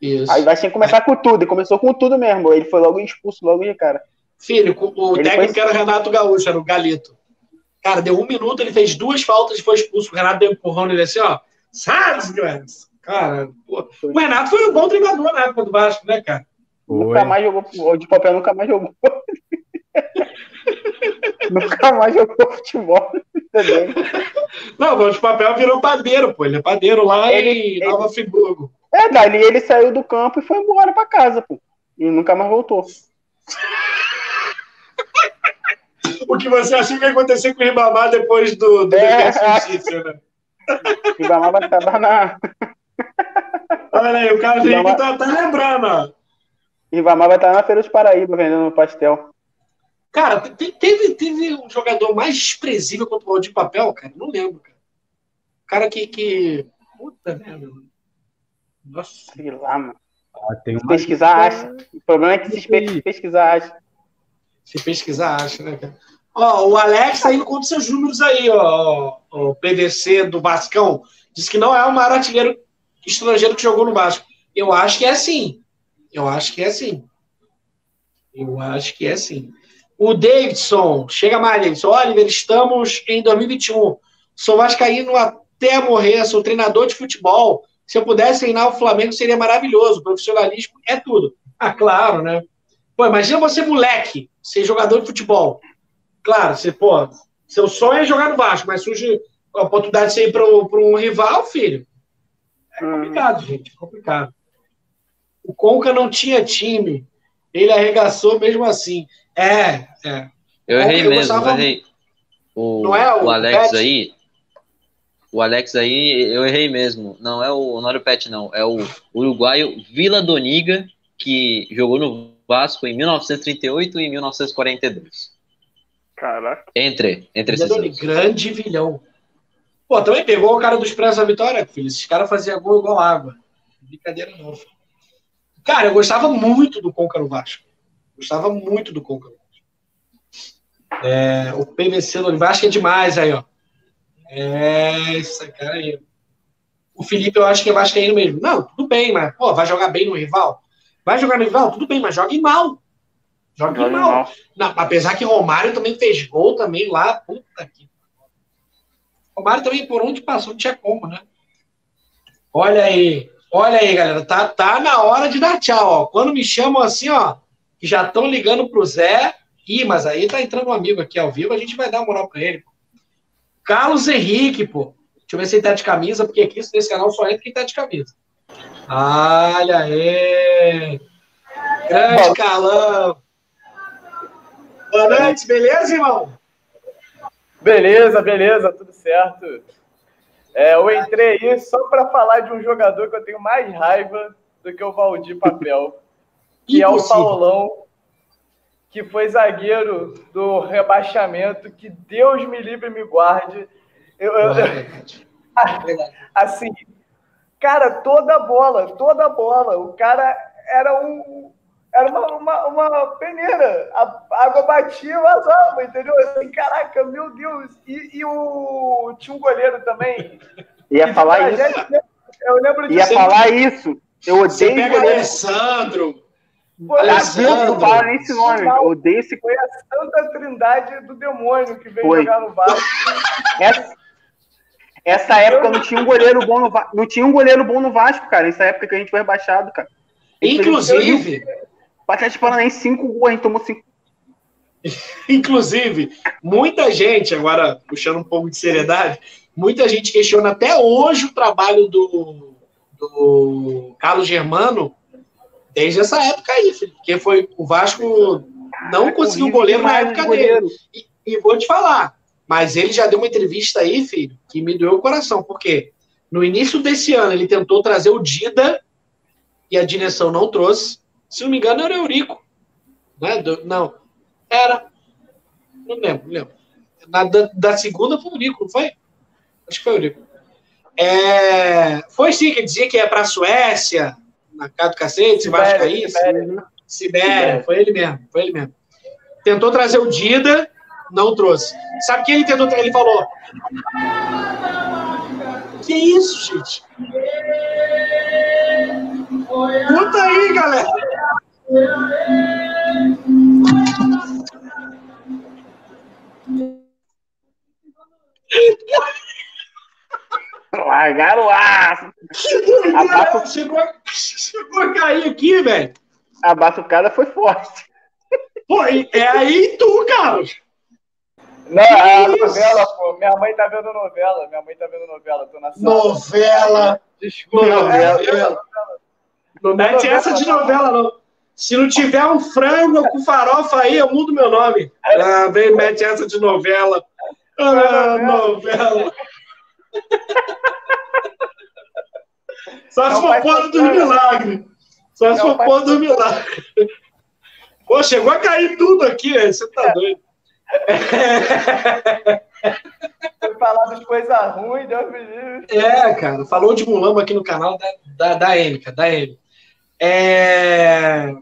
Isso. Aí tinha que começar com tudo, e começou com tudo mesmo. Ele foi logo expulso, logo de cara. Filho, o Ele técnico foi- era o Renato Gaúcho, era o Galito. Cara, deu um minuto, ele fez duas faltas e foi expulso. O Renato deu um empurrão nele assim, ó. Sabe, Grandes? Cara, pô. o Renato foi um bom treinador na época do Vasco, né, cara? Nunca Foi. mais jogou. O Valdir Papel nunca mais jogou. nunca mais jogou futebol. Também. Não, o Valdir Papel virou padeiro, pô. Ele é padeiro lá Ele- em Nova Friburgo. É, dali ele saiu do campo e foi embora pra casa, pô. E nunca mais voltou. O que você acha que ia acontecer com o Ribamar depois do, do É. Justiça, né? O Ribamar vai estar na. Olha aí, o cara Ribamar- tá, tá lembrando, ó. Ribamar vai estar na Feira dos Paraíba vendendo pastel. Cara, te- teve, teve um jogador mais desprezível contra o Valdir Papel, cara? Não lembro, cara. O cara que. que... Puta merda. mano. Nossa. Sei lá, mano. Ah, tem pesquisar, lista- acha. O problema é que se pe- pesquisar, acha. Se pesquisar, acha, né, cara? Ó, o Alex tá indo contra seus números aí, ó. O PVC do Vascão. Diz que não é o maior artilheiro estrangeiro que jogou no Vasco. Eu acho que é sim. Eu acho que é sim. Eu acho que é sim. O Davidson, chega mais, Davidson. Oliver, estamos em 2021. Sou vascaíno até morrer, sou treinador de futebol. Se eu pudesse treinar o Flamengo, seria maravilhoso. Profissionalismo é tudo. Ah, claro, né? Pô, imagina você, moleque, ser jogador de futebol. Claro, você, pô, seu sonho é jogar no Vasco, mas surge a oportunidade de você ir para um rival, filho. É complicado, gente, é complicado. O Conca não tinha time. Ele arregaçou mesmo assim. É, é. Eu errei mesmo, eu errei. O, Não é o o Alex Pet? aí. O Alex aí, eu errei mesmo. Não é o não era o Pet, não. É o uruguaio Vila Doniga, que jogou no Vasco em 1938 e 1942. Caraca. Entre, entre esses Grande, anos. grande vilhão. Pô, também pegou o cara do Expresso da Vitória, filho. Esses caras faziam gol igual água. Brincadeira não, filho. Cara, eu gostava muito do Conca no Vasco. Gostava muito do Conca no Vasco. É, o PVC do Vasco é demais aí, ó. É, esse cara aí. O Felipe eu acho que é vascaíno mesmo. Não, tudo bem, mas, pô, vai jogar bem no rival? Vai jogar no rival? Tudo bem, mas jogue mal. Jogue Joga mal. mal. Não, apesar que Romário também fez gol também lá. Puta que. Romário também, por onde passou, não tinha como, né? Olha aí. Olha aí, galera. Tá, tá na hora de dar tchau, ó. Quando me chamam assim, ó, que já estão ligando pro Zé. Ih, mas aí tá entrando um amigo aqui ao vivo, a gente vai dar uma moral pra ele. Carlos Henrique, pô. Deixa eu ver se ele tá de camisa, porque aqui nesse canal só entra quem tá de camisa. Olha aí. Grande Bom. Carlão. Boa noite, beleza, irmão? Beleza, beleza, tudo certo. É, eu entrei aí só para falar de um jogador que eu tenho mais raiva do que o Valdir Papel, que é o. Paulão, que foi zagueiro do rebaixamento, que Deus me livre e me guarde. Eu, eu- assim, cara, toda bola, toda bola, o cara era um era uma, uma, uma peneira. A água batia e vazava, entendeu? Assim, caraca, meu Deus. E, e o tinha um goleiro também. Ia falar isso. tragédia- Eu lembro Ia disso. falar isso. Eu Você odeio pega goleiro. Alessandro, Alessandro. Não fala nesse nome. Eu odeio esse. foi a santa trindade do demônio que veio Foi. jogar no Vasco. Essa, essa época não tinha um goleiro bom no Vasco. Não tinha um goleiro bom no Vasco, cara. Essa época que a gente foi rebaixado, cara. Inclusive, O Atlético Paranaense, cinco gols, a gente tomou cinco. inclusive, muita gente, agora puxando um pouco de seriedade, muita gente questiona até hoje o trabalho do, do Carlos Germano desde essa época aí, filho, porque foi o Vasco não conseguiu Horrível goleiro na época de dele. goleiro. E, e vou te falar, mas ele já deu uma entrevista aí, filho, que me doeu o coração, porque no início desse ano ele tentou trazer o Dida e a direção não trouxe. Se não me engano, era o Eurico. Né? Do- não, era. Não lembro, não lembro. Na, da, da segunda foi o Eurico, não foi? Acho que foi o Eurico. É, foi sim, que dizia que ia para a Suécia, na casa do cacete, se Vasco caísse. Sibéria. Sibéria, foi ele mesmo, foi ele mesmo. Tentou trazer o Dida, não trouxe. Sabe o que ele tentou trazer? Ele falou. Que isso, gente? Conta aí, galera. Largaram o aço. Que Abafa- chegou, a- chegou a cair aqui, velho. A batucada foi forte. Pô, é aí tu, Carlos. Não, a isso? novela, pô. Minha mãe tá vendo novela. Minha mãe tá vendo novela. Tô na sala. Novela. Desculpa. Novela. novela. Não mete essa de novela, não. Se não tiver um frango com farofa aí, eu mudo meu nome. Ah, vem, mete essa de novela. Ah, novela. Só se Não for porra dos milagres. Só se Não for porra dos milagres. Pô, chegou a cair tudo aqui, você tá doido. Foi falar das coisas ruins, Deus me livre. É, cara, falou de mulamba aqui no canal da, da, da da. É...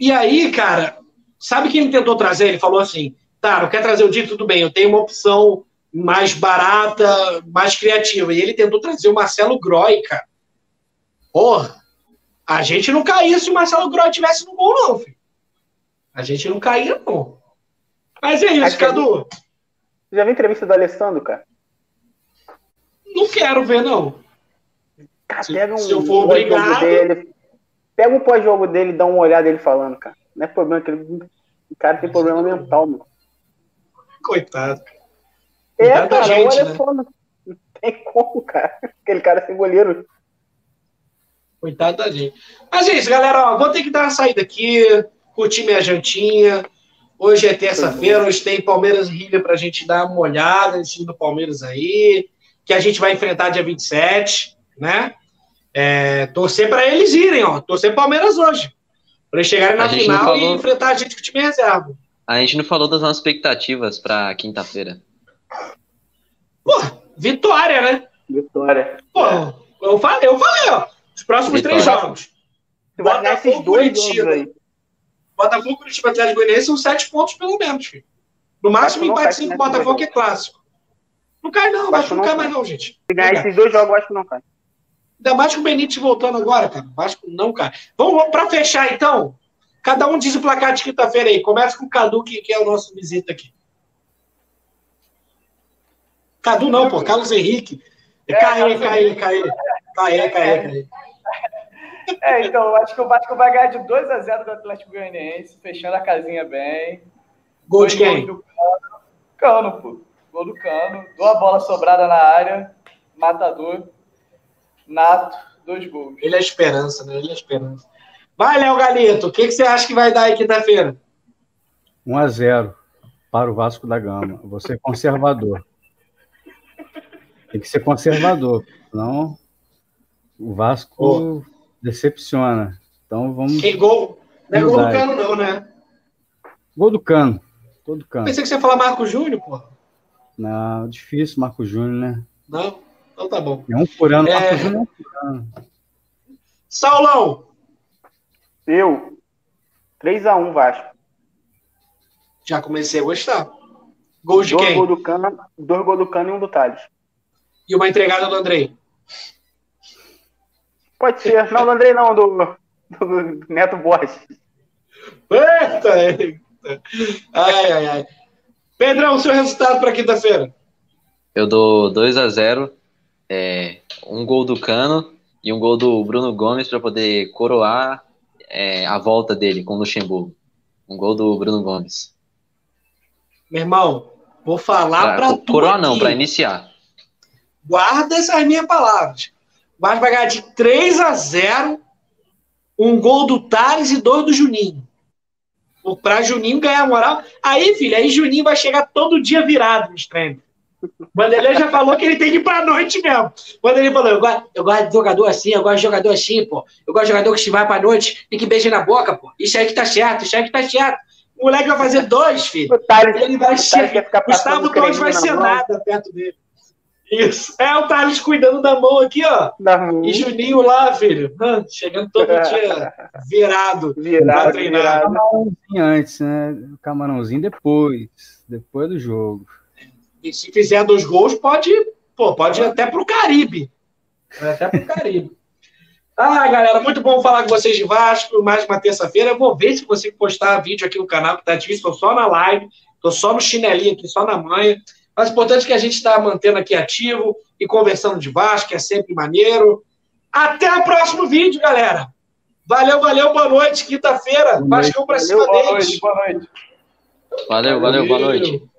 E aí, cara, sabe quem ele tentou trazer? Ele falou assim: tá, não quer trazer o Dito, tudo bem, eu tenho uma opção mais barata, mais criativa. E ele tentou trazer o Marcelo Groy, cara. Porra, a gente não caía se o Marcelo Groy tivesse no gol, não, filho. A gente não caía, não. Mas é isso, Acho Cadu. Você já viu a entrevista do Alessandro, cara? Não quero ver, não. Cara, Se- pega um se eu for obrigado- dele. Pega o pós-jogo dele e dá uma olhada ele falando, cara. Não é problema que ele. O cara tem problema mental, mano. Coitado. É, da cara, gente, olha né? só. Não tem como, cara. Aquele cara sem goleiro. Coitado da gente. Mas é isso, galera. Ó, vou ter que dar uma saída aqui, curtir minha jantinha. Hoje é terça-feira, hoje tem Palmeiras e River pra gente dar uma olhada nesse time do Palmeiras aí, que a gente vai enfrentar dia 27, né? É, torcer para eles irem, ó. Torcer Palmeiras hoje. Para eles chegarem na final e falou- enfrentar a gente com o time reserva. A gente não falou das nossas expectativas pra quinta-feira. Pô, vitória, né? Vitória. Pô, eu falei, eu falei, ó. Os próximos Vitória. três jogos. Esses Botafogo, dois Curitiba. aí. Botafogo, Curitiba Atlético Goianiense são sete pontos pelo menos, filho. No máximo, empate cinco né? Botafogo que é clássico. Não cai, não, Vasco Vasco não não cai mais, não, gente. Se ganhar esses dois jogos, eu acho que não cai. Ainda mais com o Benítez voltando agora, cara. Vasco não cai. Vamos para fechar, então. Cada um diz o placar de quinta-feira aí. Começa com o Cadu, que, que é o nosso visita aqui. Cadu não, pô. Carlos Henrique. É, Caê, caê, caê. Caê, caê, caê. É, então, eu acho que o Vasco vai ganhar de 2 a 0 do Atlético Goianiense, fechando a casinha bem. Gol de quem? do Cano. Cano, pô. Gol do Cano. Duas bolas sobrada na área. Matador. Nato. Dois gols. Ele é a esperança, né? Ele é a esperança. Vai, Léo Galito. O que, que você acha que vai dar aí quinta-feira? 1 a 0 para o Vasco da Gama. Vou ser conservador. Tem que ser conservador, senão o Vasco decepciona. Então vamos. Quem gol? Não é gol do. Cano, não, né? Gol do Cano. Gol do Cano. Pensei que você ia falar Marco Júnior, pô. Não, difícil, Marco Júnior, né? Não? Então tá bom. É um por ano. É. Marco Júnior é um por ano. Saulão. Eu. 3x1 Vasco. Já comecei a gostar. Gol de Dois quem? gols do Cano, dois gols do Cano e um do Thales. E uma entregada do Andrei. Pode ser. Não, do Andrei não, do, do Neto Borges. Eita, eita. Ai, ai, ai. Pedrão, seu resultado para quinta-feira? Eu dou 2 a 0 é, um gol do Cano e um gol do Bruno Gomes para poder coroar é, a volta dele com o Luxemburgo. Um gol do Bruno Gomes. Meu irmão, vou falar para tu. Coroar não, para iniciar. Guarda essas minhas palavras. O Vasco vai ganhar de 3 a 0 um gol do Thales e dois do Juninho. Para Juninho ganhar moral. Aí, filho, aí Juninho vai chegar todo dia virado nos treinos. O Vanderlei já falou que ele tem que ir pra noite mesmo. O Vanderlei falou: eu gosto, eu gosto de jogador assim, eu gosto de jogador assim, pô. Eu gosto de jogador que se vai pra noite e que beija na boca, pô. Isso aí que tá certo, isso aí que tá certo. O moleque vai fazer dois, filho. O Thales, ele vai ser. Gustavo Torres vai ser nada perto dele. Isso. É o Thales cuidando da mão aqui, ó. Da mão. E Juninho lá, filho. Chegando todo dia virado. Virado, virado. Camarãozinho antes, né? O camarãozinho depois. Depois do jogo. E se fizer dois gols, pode, pô, pode ir até pro Caribe. Até pro Caribe. Ah, galera, muito bom falar com vocês de Vasco. Mais uma terça-feira. Eu vou ver se consigo postar vídeo aqui no canal, que tá difícil. Tô só na live, tô só no chinelinho aqui, só na manha. Mas o importante é que a gente está mantendo aqui ativo e conversando de Vasco, que é sempre maneiro. Até o próximo vídeo, galera. Valeu, valeu, boa noite. Quinta-feira, Vasco pra cima boa deles. Noite, boa noite. Valeu, valeu, boa noite.